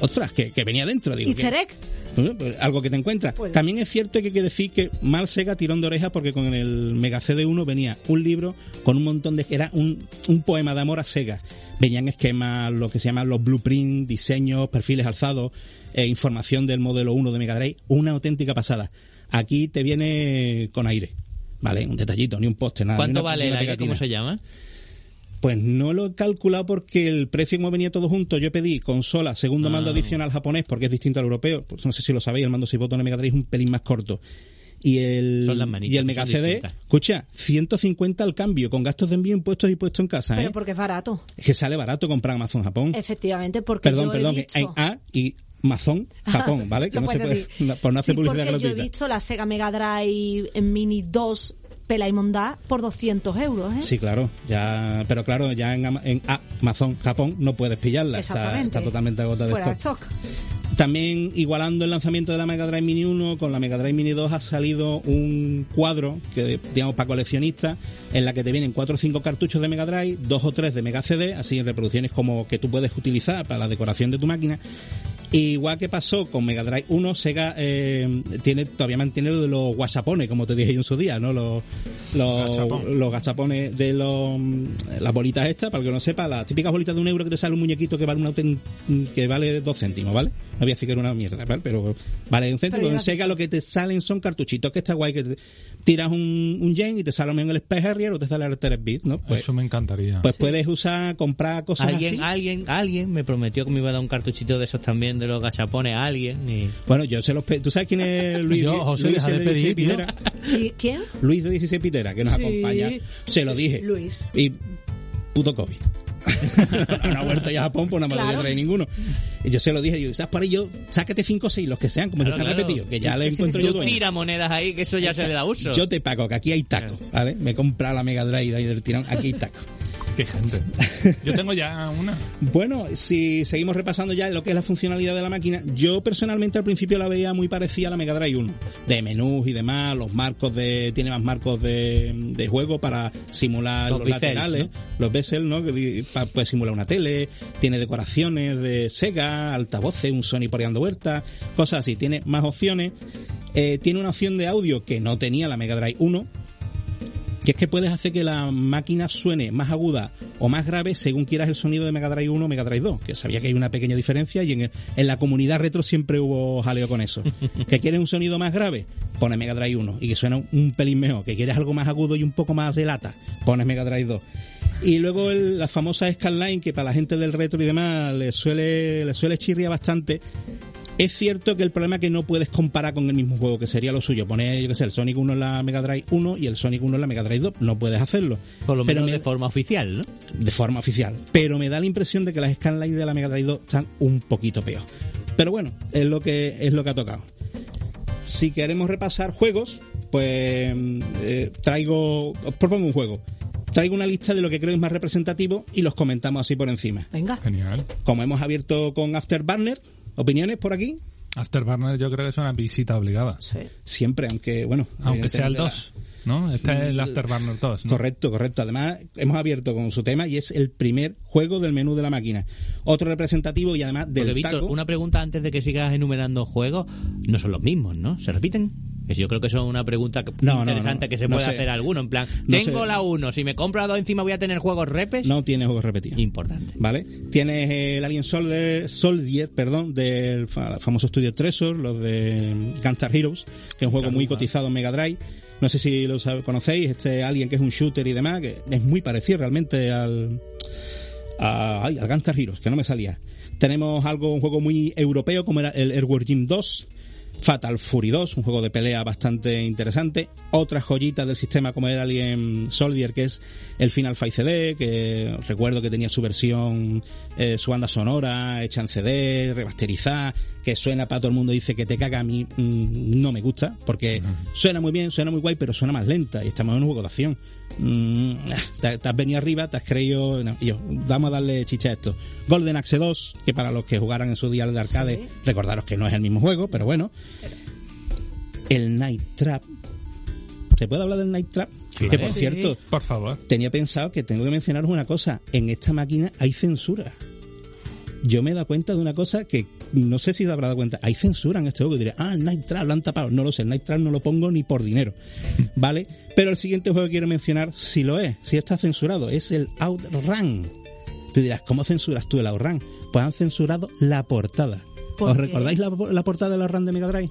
ostras, que, que venía dentro, digo. ¿Y que- Cerec? ¿Eh? Pues algo que te encuentras. Pues- También es cierto que hay que decir que mal Sega tirón de orejas porque con el Mega CD1 venía un libro con un montón de... Era un, un poema de amor a Sega. Venían esquemas, lo que se llaman los blueprints, diseños, perfiles alzados, eh, información del modelo 1 de Mega Drive. Una auténtica pasada. Aquí te viene con aire. ¿Vale? Un detallito, ni un poste, nada. ni ¿Cuánto una- vale una aire? ¿Cómo se llama? Pues no lo he calculado porque el precio como venía todo junto, yo pedí consola, segundo Ah. mando adicional japonés porque es distinto al europeo, pues no sé si lo sabéis, el mando 6 botones Mega Drive es un pelín más corto. Y el, Son las manitas y el Mega CD, distintas. escucha, 150 al cambio, con gastos de envío impuestos y puesto en casa, Pero ¿eh? porque es barato. Es que sale barato comprar Amazon Japón. Efectivamente, porque Perdón, yo he perdón, en A y Amazon Japón, ¿vale? Que no se puede, por no hacer Sí, publicidad porque yo he gratuita. visto la Sega Mega Drive en Mini 2 Pela y Mondá por 200 euros, ¿eh? Sí, claro, ya, pero claro, ya en, Ama- en Amazon Japón no puedes pillarla, está, Exactamente. está totalmente agotada de Fuera stock. stock. También igualando el lanzamiento de la Mega Drive Mini 1 con la Mega Drive Mini 2 ha salido un cuadro que digamos para coleccionistas en la que te vienen cuatro o cinco cartuchos de Mega Drive, dos o tres de Mega CD, así en reproducciones como que tú puedes utilizar para la decoración de tu máquina. Igual que pasó con Mega Drive 1, Sega eh, tiene todavía mantiene lo de los guasapones, como te dije yo en su día, ¿no? Los, los, Gachapón. los gachapones de los, las bolitas estas, para el que no sepa, las típicas bolitas de un euro que te sale un muñequito que vale, una, auten- que vale dos céntimos, ¿vale? No voy a decir que era una mierda, ¿vale? Pero vale un céntimo. Pero En Sega lo que te salen son cartuchitos, que está guay, que te- tiras un, un yen y te sale en el Space Harrier o te sale el Altered Beat, ¿no? Pues, Eso me encantaría. pues puedes usar, comprar cosas Alguien, así. alguien, alguien me prometió que me iba a dar un cartuchito de esos también de los gachapones a alguien y Bueno, yo se los... pe- ¿Tú sabes quién es Luis? Yo, José, de de 16 pedir, tío. Pitera. ¿Y quién? Luis de 16 Pitera, que nos Sí. acompaña. Se lo dije. Luis. Y puto COVID. no ha vuelto ya a Japón, pues nada más Claro. no trae ninguno. Y yo se lo dije, yo, ¿sabes? Por ello, sácate 5 o 6, los que sean, como Claro, se están claro. repetidos, que ya le encuentro yo tú dueño. tira monedas ahí que eso ya se le da uso. Yo te pago, que aquí hay taco, ¿vale? Me he comprado la Mega Drive ahí del tirón, aquí hay taco. Qué gente. Yo tengo ya una. Bueno, si seguimos repasando ya lo que es la funcionalidad de la máquina, yo personalmente al principio la veía muy parecida a la Mega Drive 1, de menús y demás, los marcos de, tiene más marcos de, de juego para simular Los los, bezels, laterales, los bezel, ¿no? Que puede simular una tele, tiene decoraciones de Sega, altavoces, un Sony por ahí dando vueltas, cosas así, tiene más opciones, Eh, tiene una opción de audio que no tenía la Mega Drive 1, que es que puedes hacer que la máquina suene más aguda o más grave según quieras el sonido de Mega Drive 1 o Mega Drive 2, que sabía que hay una pequeña diferencia y en, el- en la comunidad retro siempre hubo jaleo con eso. ¿Que quieres un sonido más grave? Pones Mega Drive 1 y que suena un, pelín mejor. ¿Que quieres algo más agudo y un poco más de lata? Pones Mega Drive 2. Y luego el- la famosa Scanline, que para la gente del retro y demás le suele, le suele chirriar bastante, es cierto que el problema es que no puedes comparar con el mismo juego, que sería lo suyo. Poner, yo qué sé, el Sonic 1 en la Mega Drive 1 y el Sonic 1 en la Mega Drive 2. No puedes hacerlo. Por lo Pero menos me- de forma oficial, ¿no? de forma oficial. Pero me da la impresión de que las scanlines de la Mega Drive 2 están un poquito peor. Pero bueno, es lo que, es lo que ha tocado. Si queremos repasar juegos, pues eh, traigo, os propongo un juego. Traigo una lista de lo que creo es más representativo y los comentamos así por encima. Venga. Genial. Como hemos abierto con Afterburner, opiniones por aquí, Afterburner yo creo que es una visita obligada. Sí. siempre, aunque bueno, Aunque sea el evidentemente 2, ¿no? Este es el Afterburner 2, ¿no? Correcto, correcto. Además, hemos abierto con su tema y es el primer juego del menú de la máquina. Otro representativo y además del Porque, Víctor, taco. una pregunta antes de que sigas enumerando juegos. No son los mismos, ¿no? ¿Se repiten? Que yo creo que eso es una pregunta No, interesante no. que se puede sé. hacer alguno. En plan, tengo sé. la 1, si me compro la 2 encima voy a tener juegos repes. No tiene juegos repetidos. Importante. ¿Vale? Tienes el Alien Soldier, Soldier perdón, del fa- famoso estudio Treasure, los de Gunstar Heroes, que es un juego muy cotizado en Mega Drive. No sé si lo conocéis, este Alien que es un shooter y demás, que es muy parecido realmente al, a- ay, al Gunstar Heroes, que no me salía. Tenemos algo, un juego muy europeo como era el Airworld Gym 2, Fatal Fury 2, un juego de pelea bastante interesante. Otra joyita del sistema como el Alien Soldier, que es el Final Fight CD, que recuerdo que tenía su versión, eh, su banda sonora, hecha en CD, remasterizada, que suena para todo el mundo, dice que te caga a mí, mm, no me gusta, porque suena muy bien, suena muy guay, pero suena más lenta, y estamos en un juego de acción. Mm, te, te has venido arriba, te has creído, no, y yo, vamos a darle chicha a esto. Golden Axe 2, que para los que jugaran en su día de arcade, Sí. recordaros que no es el mismo juego, pero bueno. El Night Trap. ¿Se puede hablar del Night Trap? Claro. Que por Sí. cierto, Por favor. tenía pensado que tengo que mencionaros una cosa. En esta máquina hay censura. Yo me he dado cuenta de una cosa que no sé si te habrá dado cuenta, hay censura en este juego. Y diré, ah, el Night Trap lo han tapado. No lo sé, el Night Trap no lo pongo ni por dinero. ¿Vale? Pero el siguiente juego que quiero mencionar, si lo es, si está censurado, es el Outrun. Tú dirás, ¿cómo censuras tú el Outrun? Pues han censurado la portada. ¿Por ¿Os qué? recordáis la, la portada del Outrun de Mega Drive?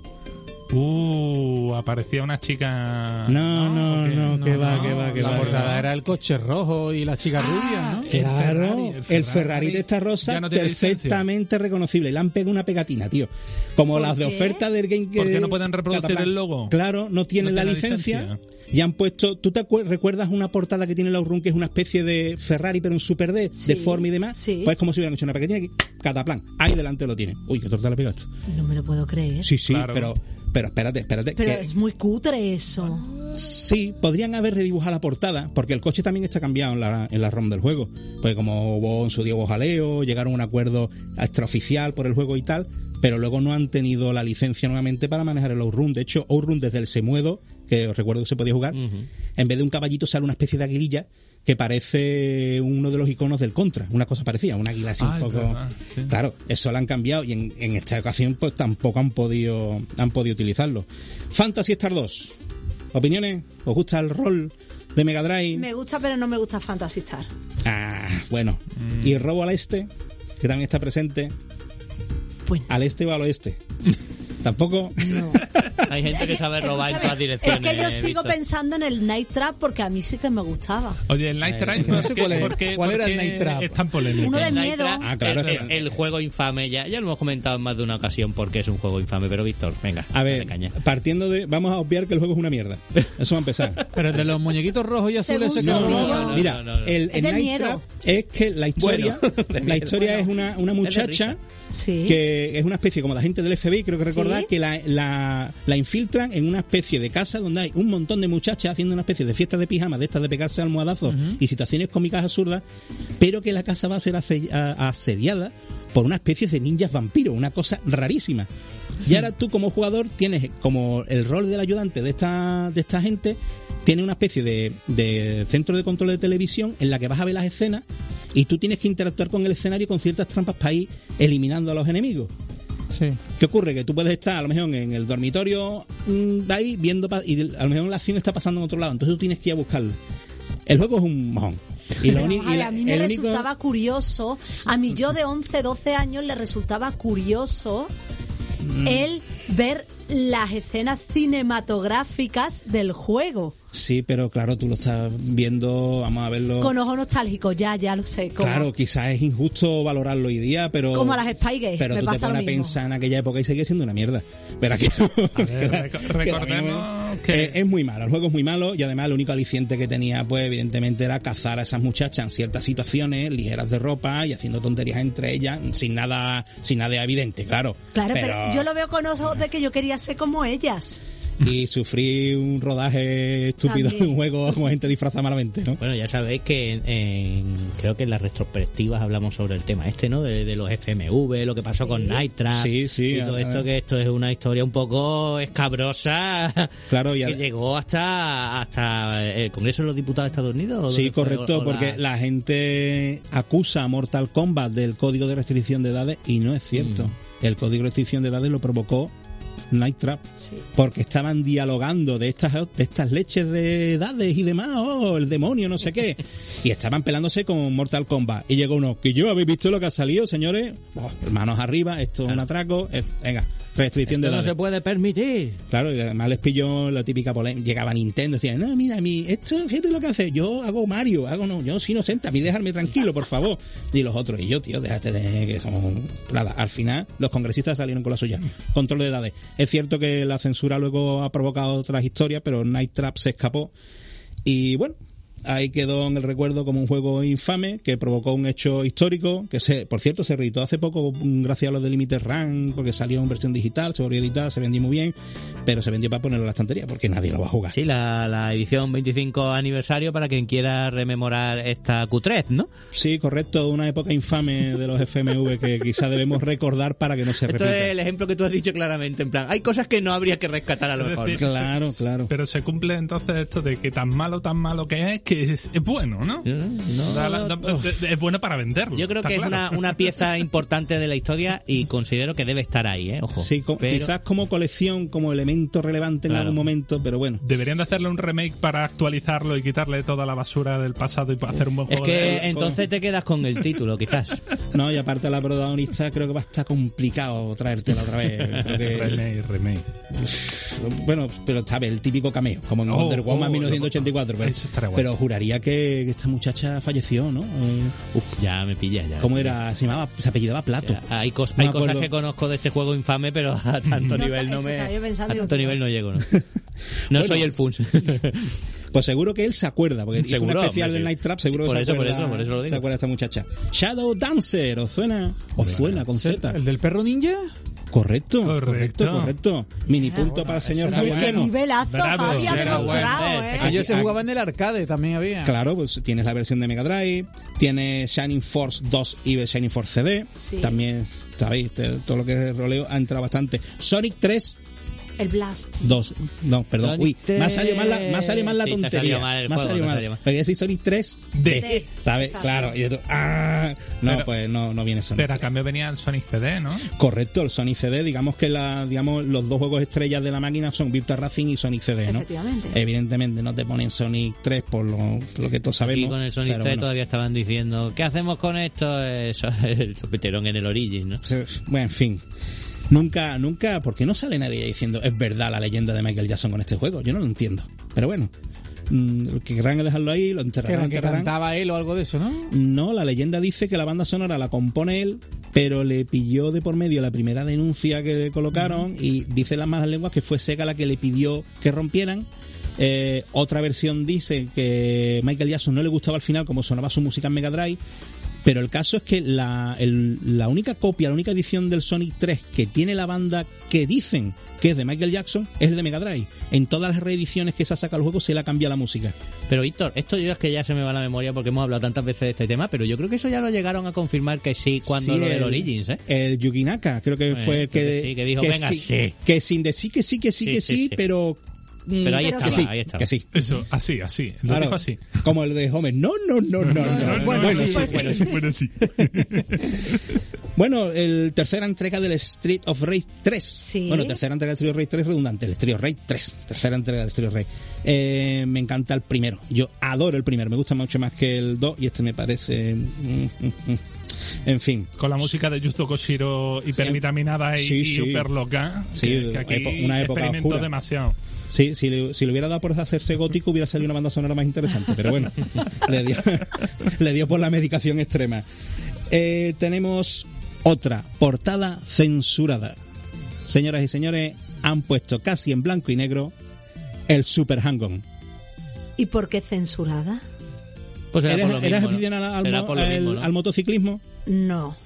Uh, aparecía una chica. No, no, ¿o qué? no, que va, que va, que La va. portada era el coche rojo y la chica rubia, ¿no? El Claro, Ferrari, el el Ferrari, de esta rosa no perfectamente reconocible. Le han pegado una pegatina, tío. Como ¿Por las de oferta del Game ¿Por qué no pueden reproducir Cataplan. el logo? Claro, no tienen No la tienen licencia, licencia. y han puesto. ¿Tú te recuerdas una portada que tiene el Outrun que es una especie de Ferrari pero en Super D, Sí, deforme y demás? sí. Pues como si hubieran hecho una pegatina aquí, cataplan. Ahí delante lo tiene. Uy, qué torta le pega esto. No me lo puedo creer. Sí, sí, Claro. pero. Pero espérate, espérate. Pero que- es muy cutre eso. Sí, podrían haber redibujado la portada, porque el coche también está cambiado en la, en la ROM del juego. Pues como hubo en su día hubo jaleo, llegaron a un acuerdo extraoficial por el juego y tal, pero luego no han tenido la licencia nuevamente para manejar el Outrun. De hecho, Outrun desde el Semuedo, que os recuerdo que se podía jugar, en vez de un caballito sale una especie de aguililla que parece uno de los iconos del Contra, una cosa parecida, una águila así Ah, un poco... verdad, sí. Claro, eso lo han cambiado y en, en esta ocasión pues tampoco han podido han podido utilizarlo. Fantasy Star 2. ¿Opiniones? ¿Os gusta el rol de Mega Drive? Me gusta, pero no me gusta Fantasy Star. Ah, bueno. Mm. ¿Y Robo al Este? Que también está presente. Pues ¿Al este o al oeste? Tampoco. no. Hay gente que sabe robar en todas direcciones. Es que yo sigo Víctor. pensando en el Night Trap porque a mí sí que me gustaba. Oye, el Night Trap, no ¿por sé cuál es- cuál era el Night Trap? Es tan polémico. Uno de El miedo. Night Trap, Ah, claro, el, claro. el- el juego infame, ya, ya lo hemos comentado en más de una ocasión porque es un juego infame, pero Víctor, venga, A ver, caña. partiendo de. Vamos a obviar que el juego es una mierda. Eso va a empezar. Pero de los muñequitos rojos y azules rollo. no, no, Mira, no, no. el, Es el de Night miedo. Trap es que la historia, la historia es una, una muchacha. Sí. que es una especie como de agente del FBI, creo que recordar, Sí. que la, la, la infiltran en una especie de casa donde hay un montón de muchachas haciendo una especie de fiesta de pijama, de estas de pegarse almohadazos y situaciones cómicas absurdas, pero que la casa va a ser asediada por una especie de ninjas vampiros, una cosa rarísima. Y ahora tú como jugador tienes como el rol del ayudante de esta, de esta gente, tiene una especie de, de centro de control de televisión en la que vas a ver las escenas y tú tienes que interactuar con el escenario con ciertas trampas para ir eliminando a los enemigos. Sí. ¿Qué ocurre? Que tú puedes estar a lo mejor en el dormitorio mm, de ahí viendo y a lo mejor la acción está pasando en otro lado, entonces tú tienes que ir a buscarlo. El juego es un mojón. Y lo Pero, único- y ay, la- a mí me el único- resultaba curioso, a mí yo de 11, 12 años le resultaba curioso Mm. el ver las escenas cinematográficas del juego Sí, pero claro, tú lo estás viendo, vamos a verlo. con ojo nostálgico, ya, ya lo sé. Claro, quizás es injusto valorarlo hoy día, pero. Como las Spy Girls, Pero me tú te pasa lo pones a pensar en aquella época y sigue siendo una mierda. Pero aquí no. A ver, reco- recordemos que- es muy malo, el juego es muy malo y además el único aliciente que tenía, pues evidentemente era cazar a esas muchachas en ciertas situaciones, ligeras de ropa y haciendo tonterías entre ellas, sin nada, sin nada evidente, claro. Claro, pero... yo lo veo con ojos de que yo quería ser como ellas. Y sufrí un rodaje estúpido También. de un juego con gente disfrazada malamente, ¿no? Bueno, ya sabéis que en- en- creo que en las retrospectivas hablamos sobre el tema este, ¿no? De, de los FMV, lo que pasó con Night Trap Sí, sí, y todo a- esto, que esto es una historia un poco escabrosa Claro, y que llegó hasta hasta el Congreso de los Diputados de Estados Unidos. ¿o Sí, correcto, O- o porque la gente acusa a Mortal Kombat del código de restricción de edades y no es cierto. Mm. El código de restricción de edades lo provocó Night Trap. Sí. Porque estaban dialogando de estas, de estas leches de edades y demás, oh, el demonio, no sé qué. Y estaban pelándose con Mortal Kombat. Y llegó uno, que yo habéis visto lo que ha salido, señores. Oh, manos arriba, esto es un atraco. es- venga, restricción de Esto no edades. se puede permitir. Claro, y además les pilló la típica polémica. Llegaba Nintendo, decían, no, mira, mi, esto, fíjate lo que hace. Yo hago Mario, hago no, yo soy inocente, a mí dejarme tranquilo, por favor. Y los otros, y yo, tío, déjate de que somos. Nada, al final, los congresistas salieron con la suya. Control de edades. Es cierto que la censura luego ha provocado otras historias, pero Night Trap se escapó. Y bueno. Ahí quedó en el recuerdo como un juego infame que provocó un hecho histórico que se, por cierto, se reeditó hace poco mm, gracias a los de Limited Run porque salió en versión digital, se volvió a editar, se vendió muy bien, pero se vendió para ponerlo en la estantería porque nadie lo va a jugar. Sí, la, la edición 25 aniversario para quien quiera rememorar esta Q3, ¿no? Sí, correcto, una época infame de los FMV que quizá debemos recordar para que no se Esto repita. es el ejemplo que tú has dicho claramente, en plan, hay cosas que no habría que rescatar a lo mejor. decir, Claro, claro. Pero se cumple entonces esto de que tan malo, tan malo que es, que es, es bueno, ¿no? No, Da la- da- es bueno para venderlo. Yo creo está que es una, una pieza importante de la historia y considero que debe estar ahí, ¿eh? Ojo. Sí, co- Pero- quizás como colección, como elemento relevante en Claro. algún momento, pero bueno. Deberían de hacerle un remake para actualizarlo y quitarle toda la basura del pasado y hacer un buen Es juego de que entonces te quedas con el título, quizás. No, y aparte la protagonista creo que va a estar complicado traértela otra vez. Creo que- remake, remake. bueno, pero sabe, el típico cameo, como en Oh, Wonder Woman oh, 1984. Pero, eso estaría guay. pero juraría que, esta muchacha falleció, ¿no? Eh, Uf, ya me pillas ya. ¿Cómo era? Se llamaba, se apellidaba Plato. Hay, cos- No hay cosas que conozco de este juego infame, pero a tanto No, nivel no me. a tanto nivel no llego, ¿no? No Bueno. soy el Funs. Pues seguro que él se acuerda, porque hizo Seguro, un especial del. Night Trap, seguro Sí, que por se eso, por acuerda, eso, por eso lo digo. se acuerda esta muchacha. Shadow Dancer, ¿os suena? ¿Os suena con Z? ¿El del perro ninja? Correcto, Correcto. correcto, correcto. Mini punto para el señor Javier Lemo. Nivelazo, Bravo, Javi, ha era demostrado, bueno. ¿eh? Aquello se aquí- jugaba en el arcade, también había. Claro, pues tienes la versión de Mega Drive, tienes Shining Force 2 y Shining Force CD. Sí. También, sabéis, todo lo que es roleo ha entrado bastante. Sonic 3, El Blast. 2. No, perdón. Sonic Uy, me ha salido mal la, me ha salido mal la Sí, te tontería. salido mal el me ha salido te mal. mal. Porque Sonic 3 D. D. ¿Sabes? Exacto. Claro. Y yo, ah, no, Pero- pues no, no viene Sonic. Pero a cambio venía el Sonic CD, ¿no? Correcto, el Sonic CD, digamos que la, digamos, los dos juegos estrellas de la máquina son Virtua Racing y Sonic CD, ¿no? Efectivamente. Evidentemente no te ponen Sonic 3 por lo, por lo que todos sabemos. Y con el Sonic pero 3 bueno. todavía estaban diciendo, ¿qué hacemos con esto? Eso, lo metieron en el Origin, ¿no? Bueno, en fin. Nunca, nunca, porque no sale nadie diciendo es verdad la leyenda de Michael Jackson con este juego. Yo no lo entiendo. Pero bueno, mm, lo que querrán dejarlo ahí, lo enterrarán, lo que enterrarán. cantaba él o algo de eso, ¿no? No, la leyenda dice que la banda sonora la compone él, pero le pilló de por medio la primera denuncia que le colocaron y dice las malas lenguas que fue Sega la que le pidió que rompieran. Eh, otra versión dice que Michael Jackson no le gustaba al final como sonaba su música en Mega Drive. Pero el caso es que la, el- la única copia, la única edición del Sonic 3 que tiene la banda que dicen que es de Michael Jackson es el de Mega Drive. En todas las reediciones que se ha sacado el juego se le ha cambiado la música. Pero Víctor, esto yo es que ya se me va la memoria porque hemos hablado tantas veces de este tema, pero yo creo que eso ya lo llegaron a confirmar que sí cuando Sí, lo del el- Origins, ¿eh? El Yuki Naka, creo que Eh, fue el que, creo que sí, que dijo, "Venga, sí". que sin decir que sí, que sí, que sí, pero Pero ahí estaba, sí. ahí estaba. que sí. Eso, así, así. Lo Claro, dijo así. como el de Homer. No, no, no, no, no. Bueno, Bueno, sí, bueno, sí, bueno, sí. Bueno, el tercera entrega del Street of Rage 3. Sí. Bueno, tercera entrega del Street of Rage 3 redundante. El Street of Rage 3. Tercera entrega del Street of Rage. Eh, me encanta el primero. Yo adoro el primero. Me gusta mucho más que el 2 y este me parece... mm, mm, mm. En fin. Con la música de Yuzo Koshiro hipervitaminada y, Sí, y sí. loca. Sí, que, que aquí una época experimentó oscura. demasiado. Sí, si le, si le hubiera dado por hacerse gótico hubiera salido una banda sonora más interesante, pero bueno, le dio, le dio por la medicación extrema. Eh, tenemos otra portada censurada. Señoras y señores, han puesto casi en blanco y negro el Super Hang-On. ¿Y por qué censurada? Pues ¿Eres, por lo eres mismo, ¿no? aficionado al, Será mo- por lo al- mismo, ¿no? al motociclismo? No.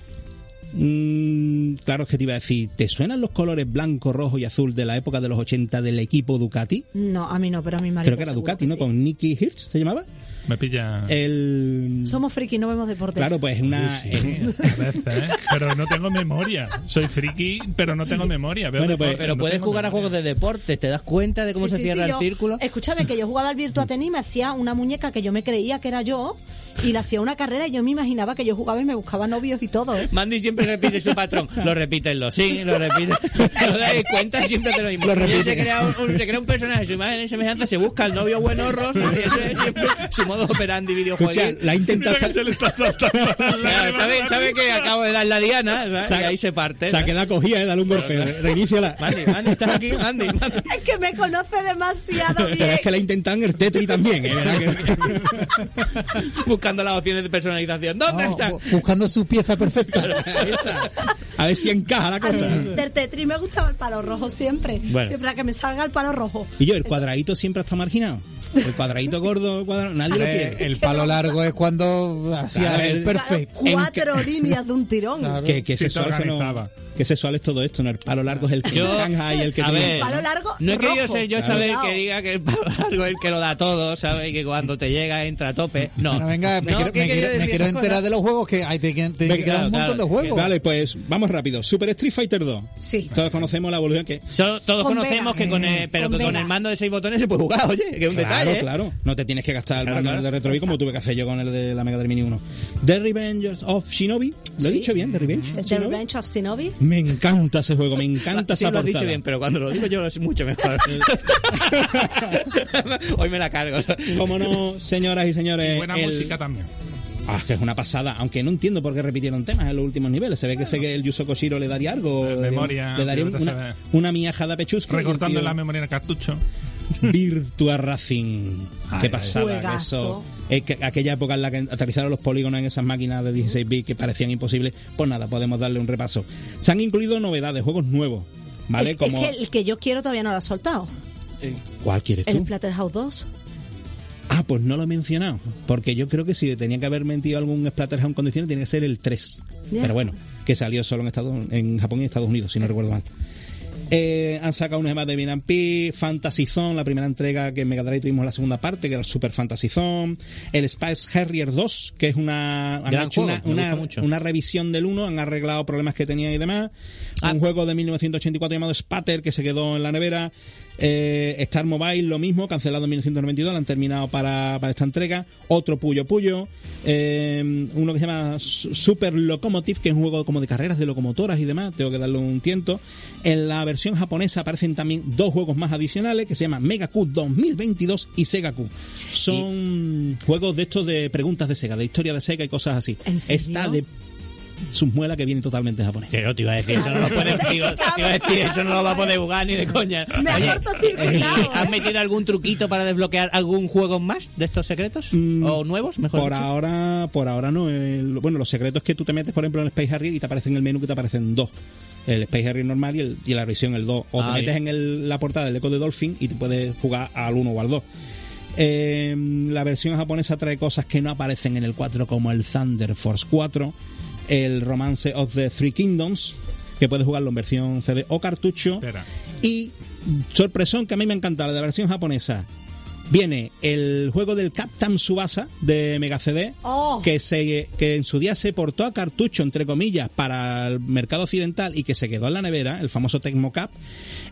Mm, claro que te iba a decir, ¿te suenan los colores blanco, rojo y azul de la época de los 80 del equipo Ducati? No, a mí no, pero a mi marido. Creo que era Ducati, que ¿no? sí. Con Nicky Hirsch, ¿se llamaba? Me pilla. El... Somos friki, no vemos deportes. Claro, pues una... Sí, a veces, ¿eh? Pero no tengo memoria. Soy friki, pero no tengo memoria. Veo Bueno, pues, deporte, Pero no puedes jugar a juegos de deporte, ¿te das cuenta de cómo Sí, se sí, cierra sí, el yo- círculo? Escúchame, que yo jugaba al Virtua Tennis y me hacía una muñeca que yo me creía que era yo y le hacía una carrera y yo me imaginaba que yo jugaba y me buscaba novios y todo. ¿eh? Mandy siempre repite su patrón. Lo repiten los sí, lo repite. No dais cuenta siempre de lo mismo. Lo repite. se crea un, un- se crea un personaje, su imagen y semejanza, se busca el novio buen horror, y ese es siempre su modo operandi videojuego. La que se le está saltando. ¿Sabe, sabe que acabo de dar la diana? Se ha- y ahí se parte. Se ha ¿no? quedado cogida, eh, dale un golpe, reiníciala. Mandy, Mandy, ¿estás aquí? Mandy, Mandy. Es que me conoce demasiado bien. Pero es que la intentan en el Tetris también, ¿eh? ¿Verdad que- Buscando las opciones de personalización. ¿Dónde No, está? bu- buscando su pieza perfecta. Ahí está. A ver si encaja la A cosa. mí del Tetris me gustaba el palo rojo siempre. Bueno. Siempre a que me salga el palo rojo. Y yo, el cuadradito siempre está marginado. El cuadradito gordo, el cuadrado, nadie lo quiere. el palo largo es cuando hacía Claro, el perfecto. Claro, cuatro líneas de un tirón. Claro. Que, que Sí, se sexual no- que sexual es todo esto, ¿no? El palo largo es el que Yo- y el que a tiene- ver, Palo largo, No he querido rojo. ser yo esta vez que diga que el palo largo es el que lo da todo, ¿sabes? Y que cuando te llega entra a tope. No. Bueno, venga, me No, quiero, ¿qué me quiero- me enterar cosas? de los juegos que hay te, te, te Venga, quedan un claro, montón de juegos. Vale, pues vamos rápido. Super Street Fighter 2. Sí. Todos conocemos la evolución que... Todos Con conocemos que con el, pero Con que el mando de seis botones se puede jugar, oye, que es un Claro, Claro, ¿eh? claro. No te tienes que gastar el claro. de Retroid como tuve que hacer yo con el de la Mega Drive Mini 1. The Revengers of Shinobi. ¿Lo he dicho bien? The Revenge The. Revenge of Shinobi. Me encanta ese juego, me encanta Sí, esa lo has dicho bien, pero cuando lo digo yo es mucho mejor. Hoy me la cargo. Como no, señoras y señores. Y buena el- música también. Ah, que es una pasada, aunque no entiendo por qué repitieron temas en los últimos niveles. Se ve que, sé que el Yuso Koshiro le daría algo. Daría- memoria, le daría una, una miajada pechusca. Recortando tío- la memoria en el cartucho. Virtua Racing. Ay, Qué ay, pasada que Juegazo. eso. Es que aquella época en la que aterrizaron los polígonos en esas máquinas de 16 bits que parecían imposibles, pues nada, podemos darle un repaso. Se han incluido novedades, juegos nuevos. ¿Vale? Es, Como. es que el que yo quiero todavía no lo ha soltado. ¿Cuál quieres El tú? Splatterhouse 2. Ah, pues no lo he mencionado. Porque yo creo que si tenía que haber metido algún Splatterhouse en condiciones, tiene que ser el 3. Ya. Pero bueno, que salió solo en, Estados, en Japón y Estados Unidos, si no recuerdo mal. Eh, han sacado unos gemas de Vinampi, Fantasy Zone, la primera entrega que en Mega Drive tuvimos la segunda parte, que era el Super Fantasy Zone, el Spice Harrier 2, que es una, han Gran hecho juego, una, una revisión del 1, han arreglado problemas que tenía y demás. Ah. Un juego de 1984 llamado Spatter, que se quedó en la nevera. Eh, Star Mobile, lo mismo, cancelado en 1992, lo han terminado para, para esta entrega. Otro Puyo Puyo. Eh, uno que se llama Su- Super Locomotive, que es un juego como de carreras de locomotoras y demás. Tengo que darle un tiento. En la versión japonesa aparecen también dos juegos más adicionales que se llaman Mega Q 2022 y Sega Q. Son juegos de estos de preguntas de Sega, de historia de Sega y cosas así. ¿En serio? Está de sus muelas que viene totalmente en japonés. Pero te iba a decir, eso no lo puedes digo, te iba a decir, eso no lo va a poder jugar ni de coña. Me Oye, cortocircuitado, eh, ¿Has ¿eh? metido algún truquito para desbloquear algún juego más de estos secretos? Mm, ¿O nuevos, mejor Por dicho? ahora, por ahora no. El- bueno, los secretos es que tú te metes, por ejemplo, en el Space Harrier y te aparece en el menú que te aparecen dos. El Space Harrier normal y, el, y la versión el 2. O Ah, te metes bien. en el- la portada del Eco de Dolphin y te puedes jugar al 1 o al 2. Eh, la versión japonesa trae cosas que no aparecen en el 4 como el Thunder Force 4, el Romance of the Three Kingdoms, que puedes jugarlo en versión CD o cartucho. Espera. Y sorpresón que a mí me encanta, la de la versión japonesa. Viene el juego del Captain Subasa de Mega CD, Oh. que, se, que en su día se portó a cartucho, entre comillas, para el mercado occidental y que se quedó en la nevera, el famoso Tecmo Cap.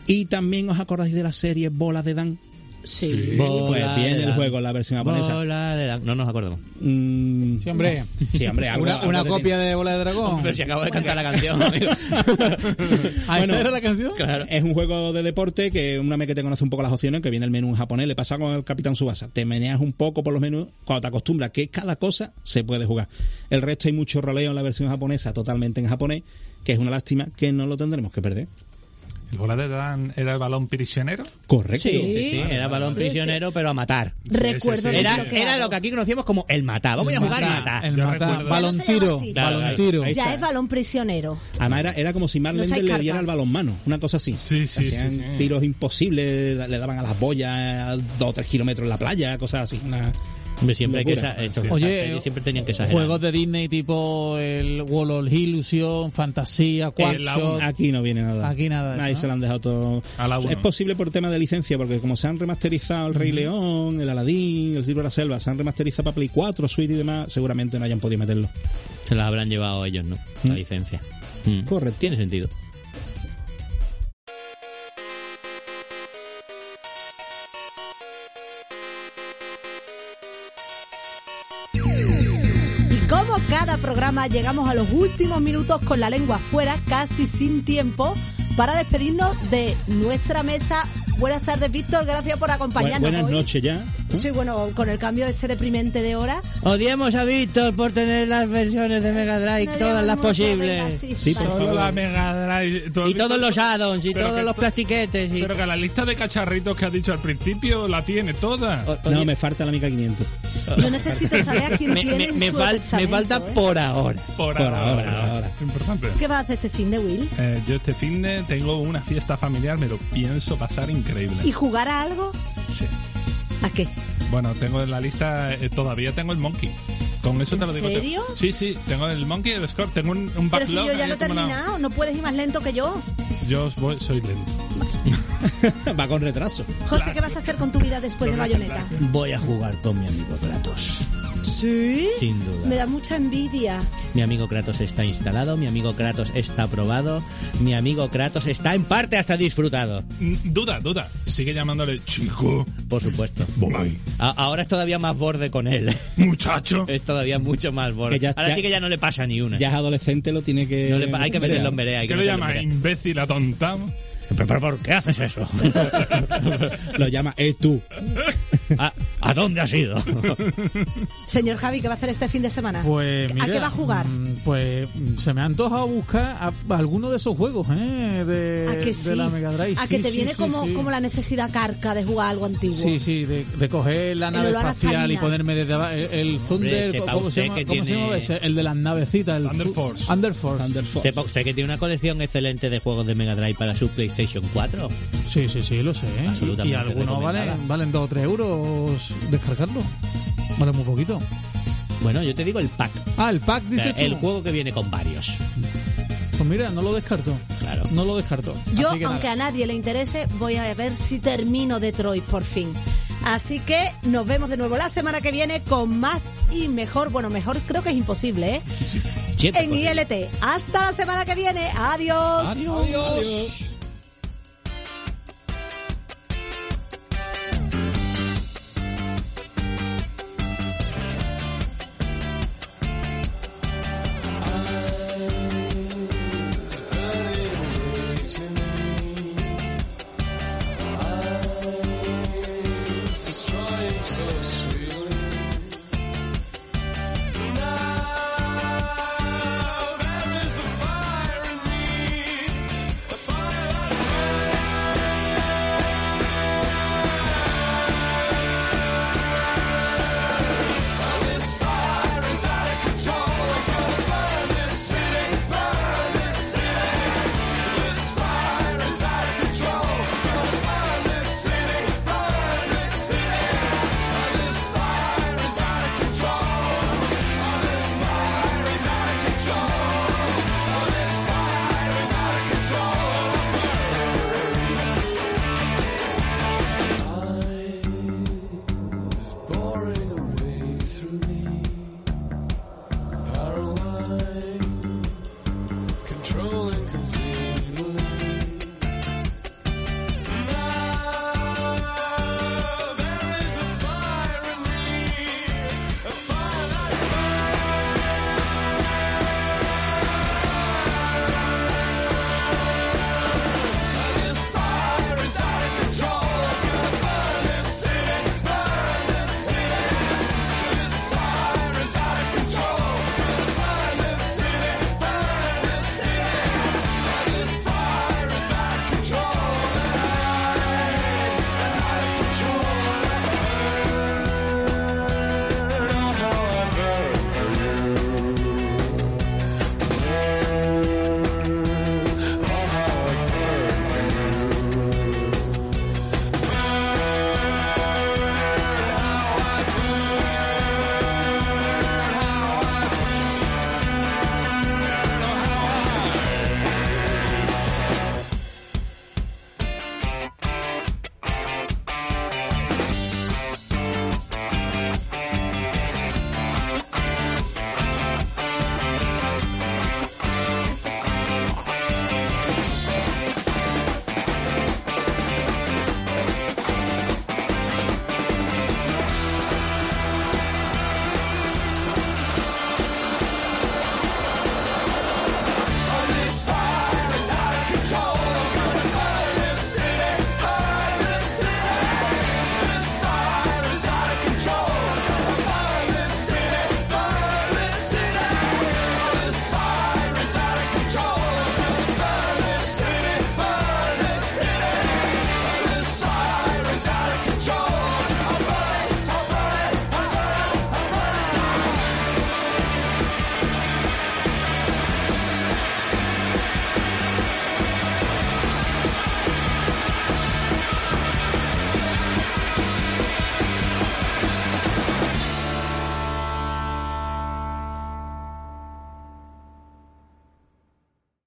Y también os acordáis de la serie Bola de Dan. Sí. Bola Pues viene de el Dan. juego en la versión japonesa. Bola de Dan. No nos acordamos. Mm, Sí, hombre. sí, hombre, algo- una algo una de- copia de Bola de Dragón. Pero si acabo de cantar la canción, amigo. ¿Ah, Bueno, esa era la canción? Claro. Es un juego de deporte que una vez que te conoce un poco las opciones, que viene el menú en japonés, le pasa con el Capitán Subasa. Te meneas un poco por los menús, cuando te acostumbras que cada cosa se puede jugar. El resto hay mucho roleo en la versión japonesa, totalmente en japonés, que es una lástima que no lo tendremos que perder. ¿El bola de Dan era el balón prisionero? Correcto. Sí, sí, sí. Era balón Sí, prisionero, pero a matar. Recuerdo sí, sí. el Era, desbloqueado. era lo que aquí conocíamos como el matar. Vamos a jugar a matar. El mata, recuerdo- balón tiro. Claro, balón claro. tiro. Ya es balón prisionero. Además era, era como si No Lender le diera el balón mano, una cosa así. Sí, sí, Hacían sí, sí. tiros imposibles, le daban a las boyas a dos o tres kilómetros en la playa, cosas así. Una... Siempre hay que estos- Oye, siempre tenían que exagerar. Juegos de Disney tipo el Wall of Illusion, Fantasía, la Quackshot. Aquí no viene nada. Aquí nada Ahí eso, se ¿no? lo han dejado todo. A la. Es posible por tema de licencia, porque como se han remasterizado el Rey León, el Aladín, el Libro de la Selva, se han remasterizado para Play 4, Switch y demás, seguramente no hayan podido meterlo. Se las habrán llevado ellos, ¿no? La Mm. licencia. Mm. Correcto. Tiene sentido. Cada programa llegamos a los últimos minutos con la lengua fuera, casi sin tiempo, para despedirnos de nuestra mesa. Buenas tardes, Víctor, gracias por Bu- acompañarnos. buenas hoy. noches ya. Sí, bueno, con el cambio este deprimente de hora. Odiemos a Víctor por tener las versiones de Mega Drive, No todas las posibles. sí, Sí, por Solo favor. la Mega Drive. ¿Tú has Y todos los addons y Pero todos los plastiquetes. Y... Pero que la lista de cacharritos que has dicho al principio la tiene toda. O- No, me falta la Mica 500. Yo necesito saber a quién me, tiene me- en me su fal- me testamento, falta ¿eh? por ahora. Por, Por ahora, ahora. Importante. ¿Qué vas a hacer este fin de Will? Eh, yo este fin de tengo una fiesta familiar, me lo pienso pasar increíble. ¿Y jugar a algo? Sí. ¿A qué? Bueno, tengo en la lista, eh, todavía tengo el Monkey. Con eso te ¿En lo digo. serio? Sí, sí, tengo el Monkey y el Score. Tengo un, un Pero si backlog yo ya lo he terminado, no puedes ir más lento que yo. Yo voy, soy lento. Va con retraso. José, ¿qué vas a hacer con tu vida después de Doble Bayonetta? Voy a jugar con mi amigo Kratos. ¿Sí? Sin duda. Me da mucha envidia. Mi amigo Kratos está instalado, mi amigo Kratos está aprobado, mi amigo Kratos está en parte hasta disfrutado. Mm, Duda, duda. Sigue llamándole chico. Por supuesto. Boy. A- ahora es todavía más borde con él. Muchacho. Es todavía mucho más borde. Que ya- ahora ya- sí que ya no le pasa ni una. Ya es adolescente, lo tiene que. No le pa- hay que meterlo en vereda. hay que ¿Qué le meterlo en llama? vereda. ¿Imbécil atontado? ¿Pero, pero por qué haces eso? Lo llama es tú. ¿A, a dónde has ido? Señor Javi, ¿qué va a hacer este fin de semana? Pues ¿A mira, qué va a jugar? mm, Pues se me ha antojado buscar a, a alguno de esos juegos, ¿eh? De, ¿A que de sí? la Mega Drive. ¿A Sí, que te sí, viene sí, como, sí. como la necesidad carca de jugar algo antiguo? Sí, sí, de, de coger la nave a espacial y ponerme desde abajo. El, el Thunder, sepa ¿cómo, se usted llama, que cómo se tiene- llama ese? El de las navecitas. El Thunder Force. Under Force. Sepa usted que tiene una colección excelente de juegos de Mega Drive para su PlayStation 4. Sí, sí, sí, lo sé. ¿eh? Absolutamente Y algunos valen, valen 2 o 3 euros descargarlo. Vale muy poquito. Bueno, yo te digo el pack. Ah, el pack, O sea, dices tú. el juego que viene con varios. Pues mira, no lo descarto. Claro. No lo descarto. Yo, aunque nada. a nadie le interese, voy a ver si termino Detroit por fin. Así que nos vemos de nuevo la semana que viene con más y mejor. Bueno, mejor creo que es imposible, ¿eh? Siempre En posible. ILT. Hasta la semana que viene. Adiós. Adiós.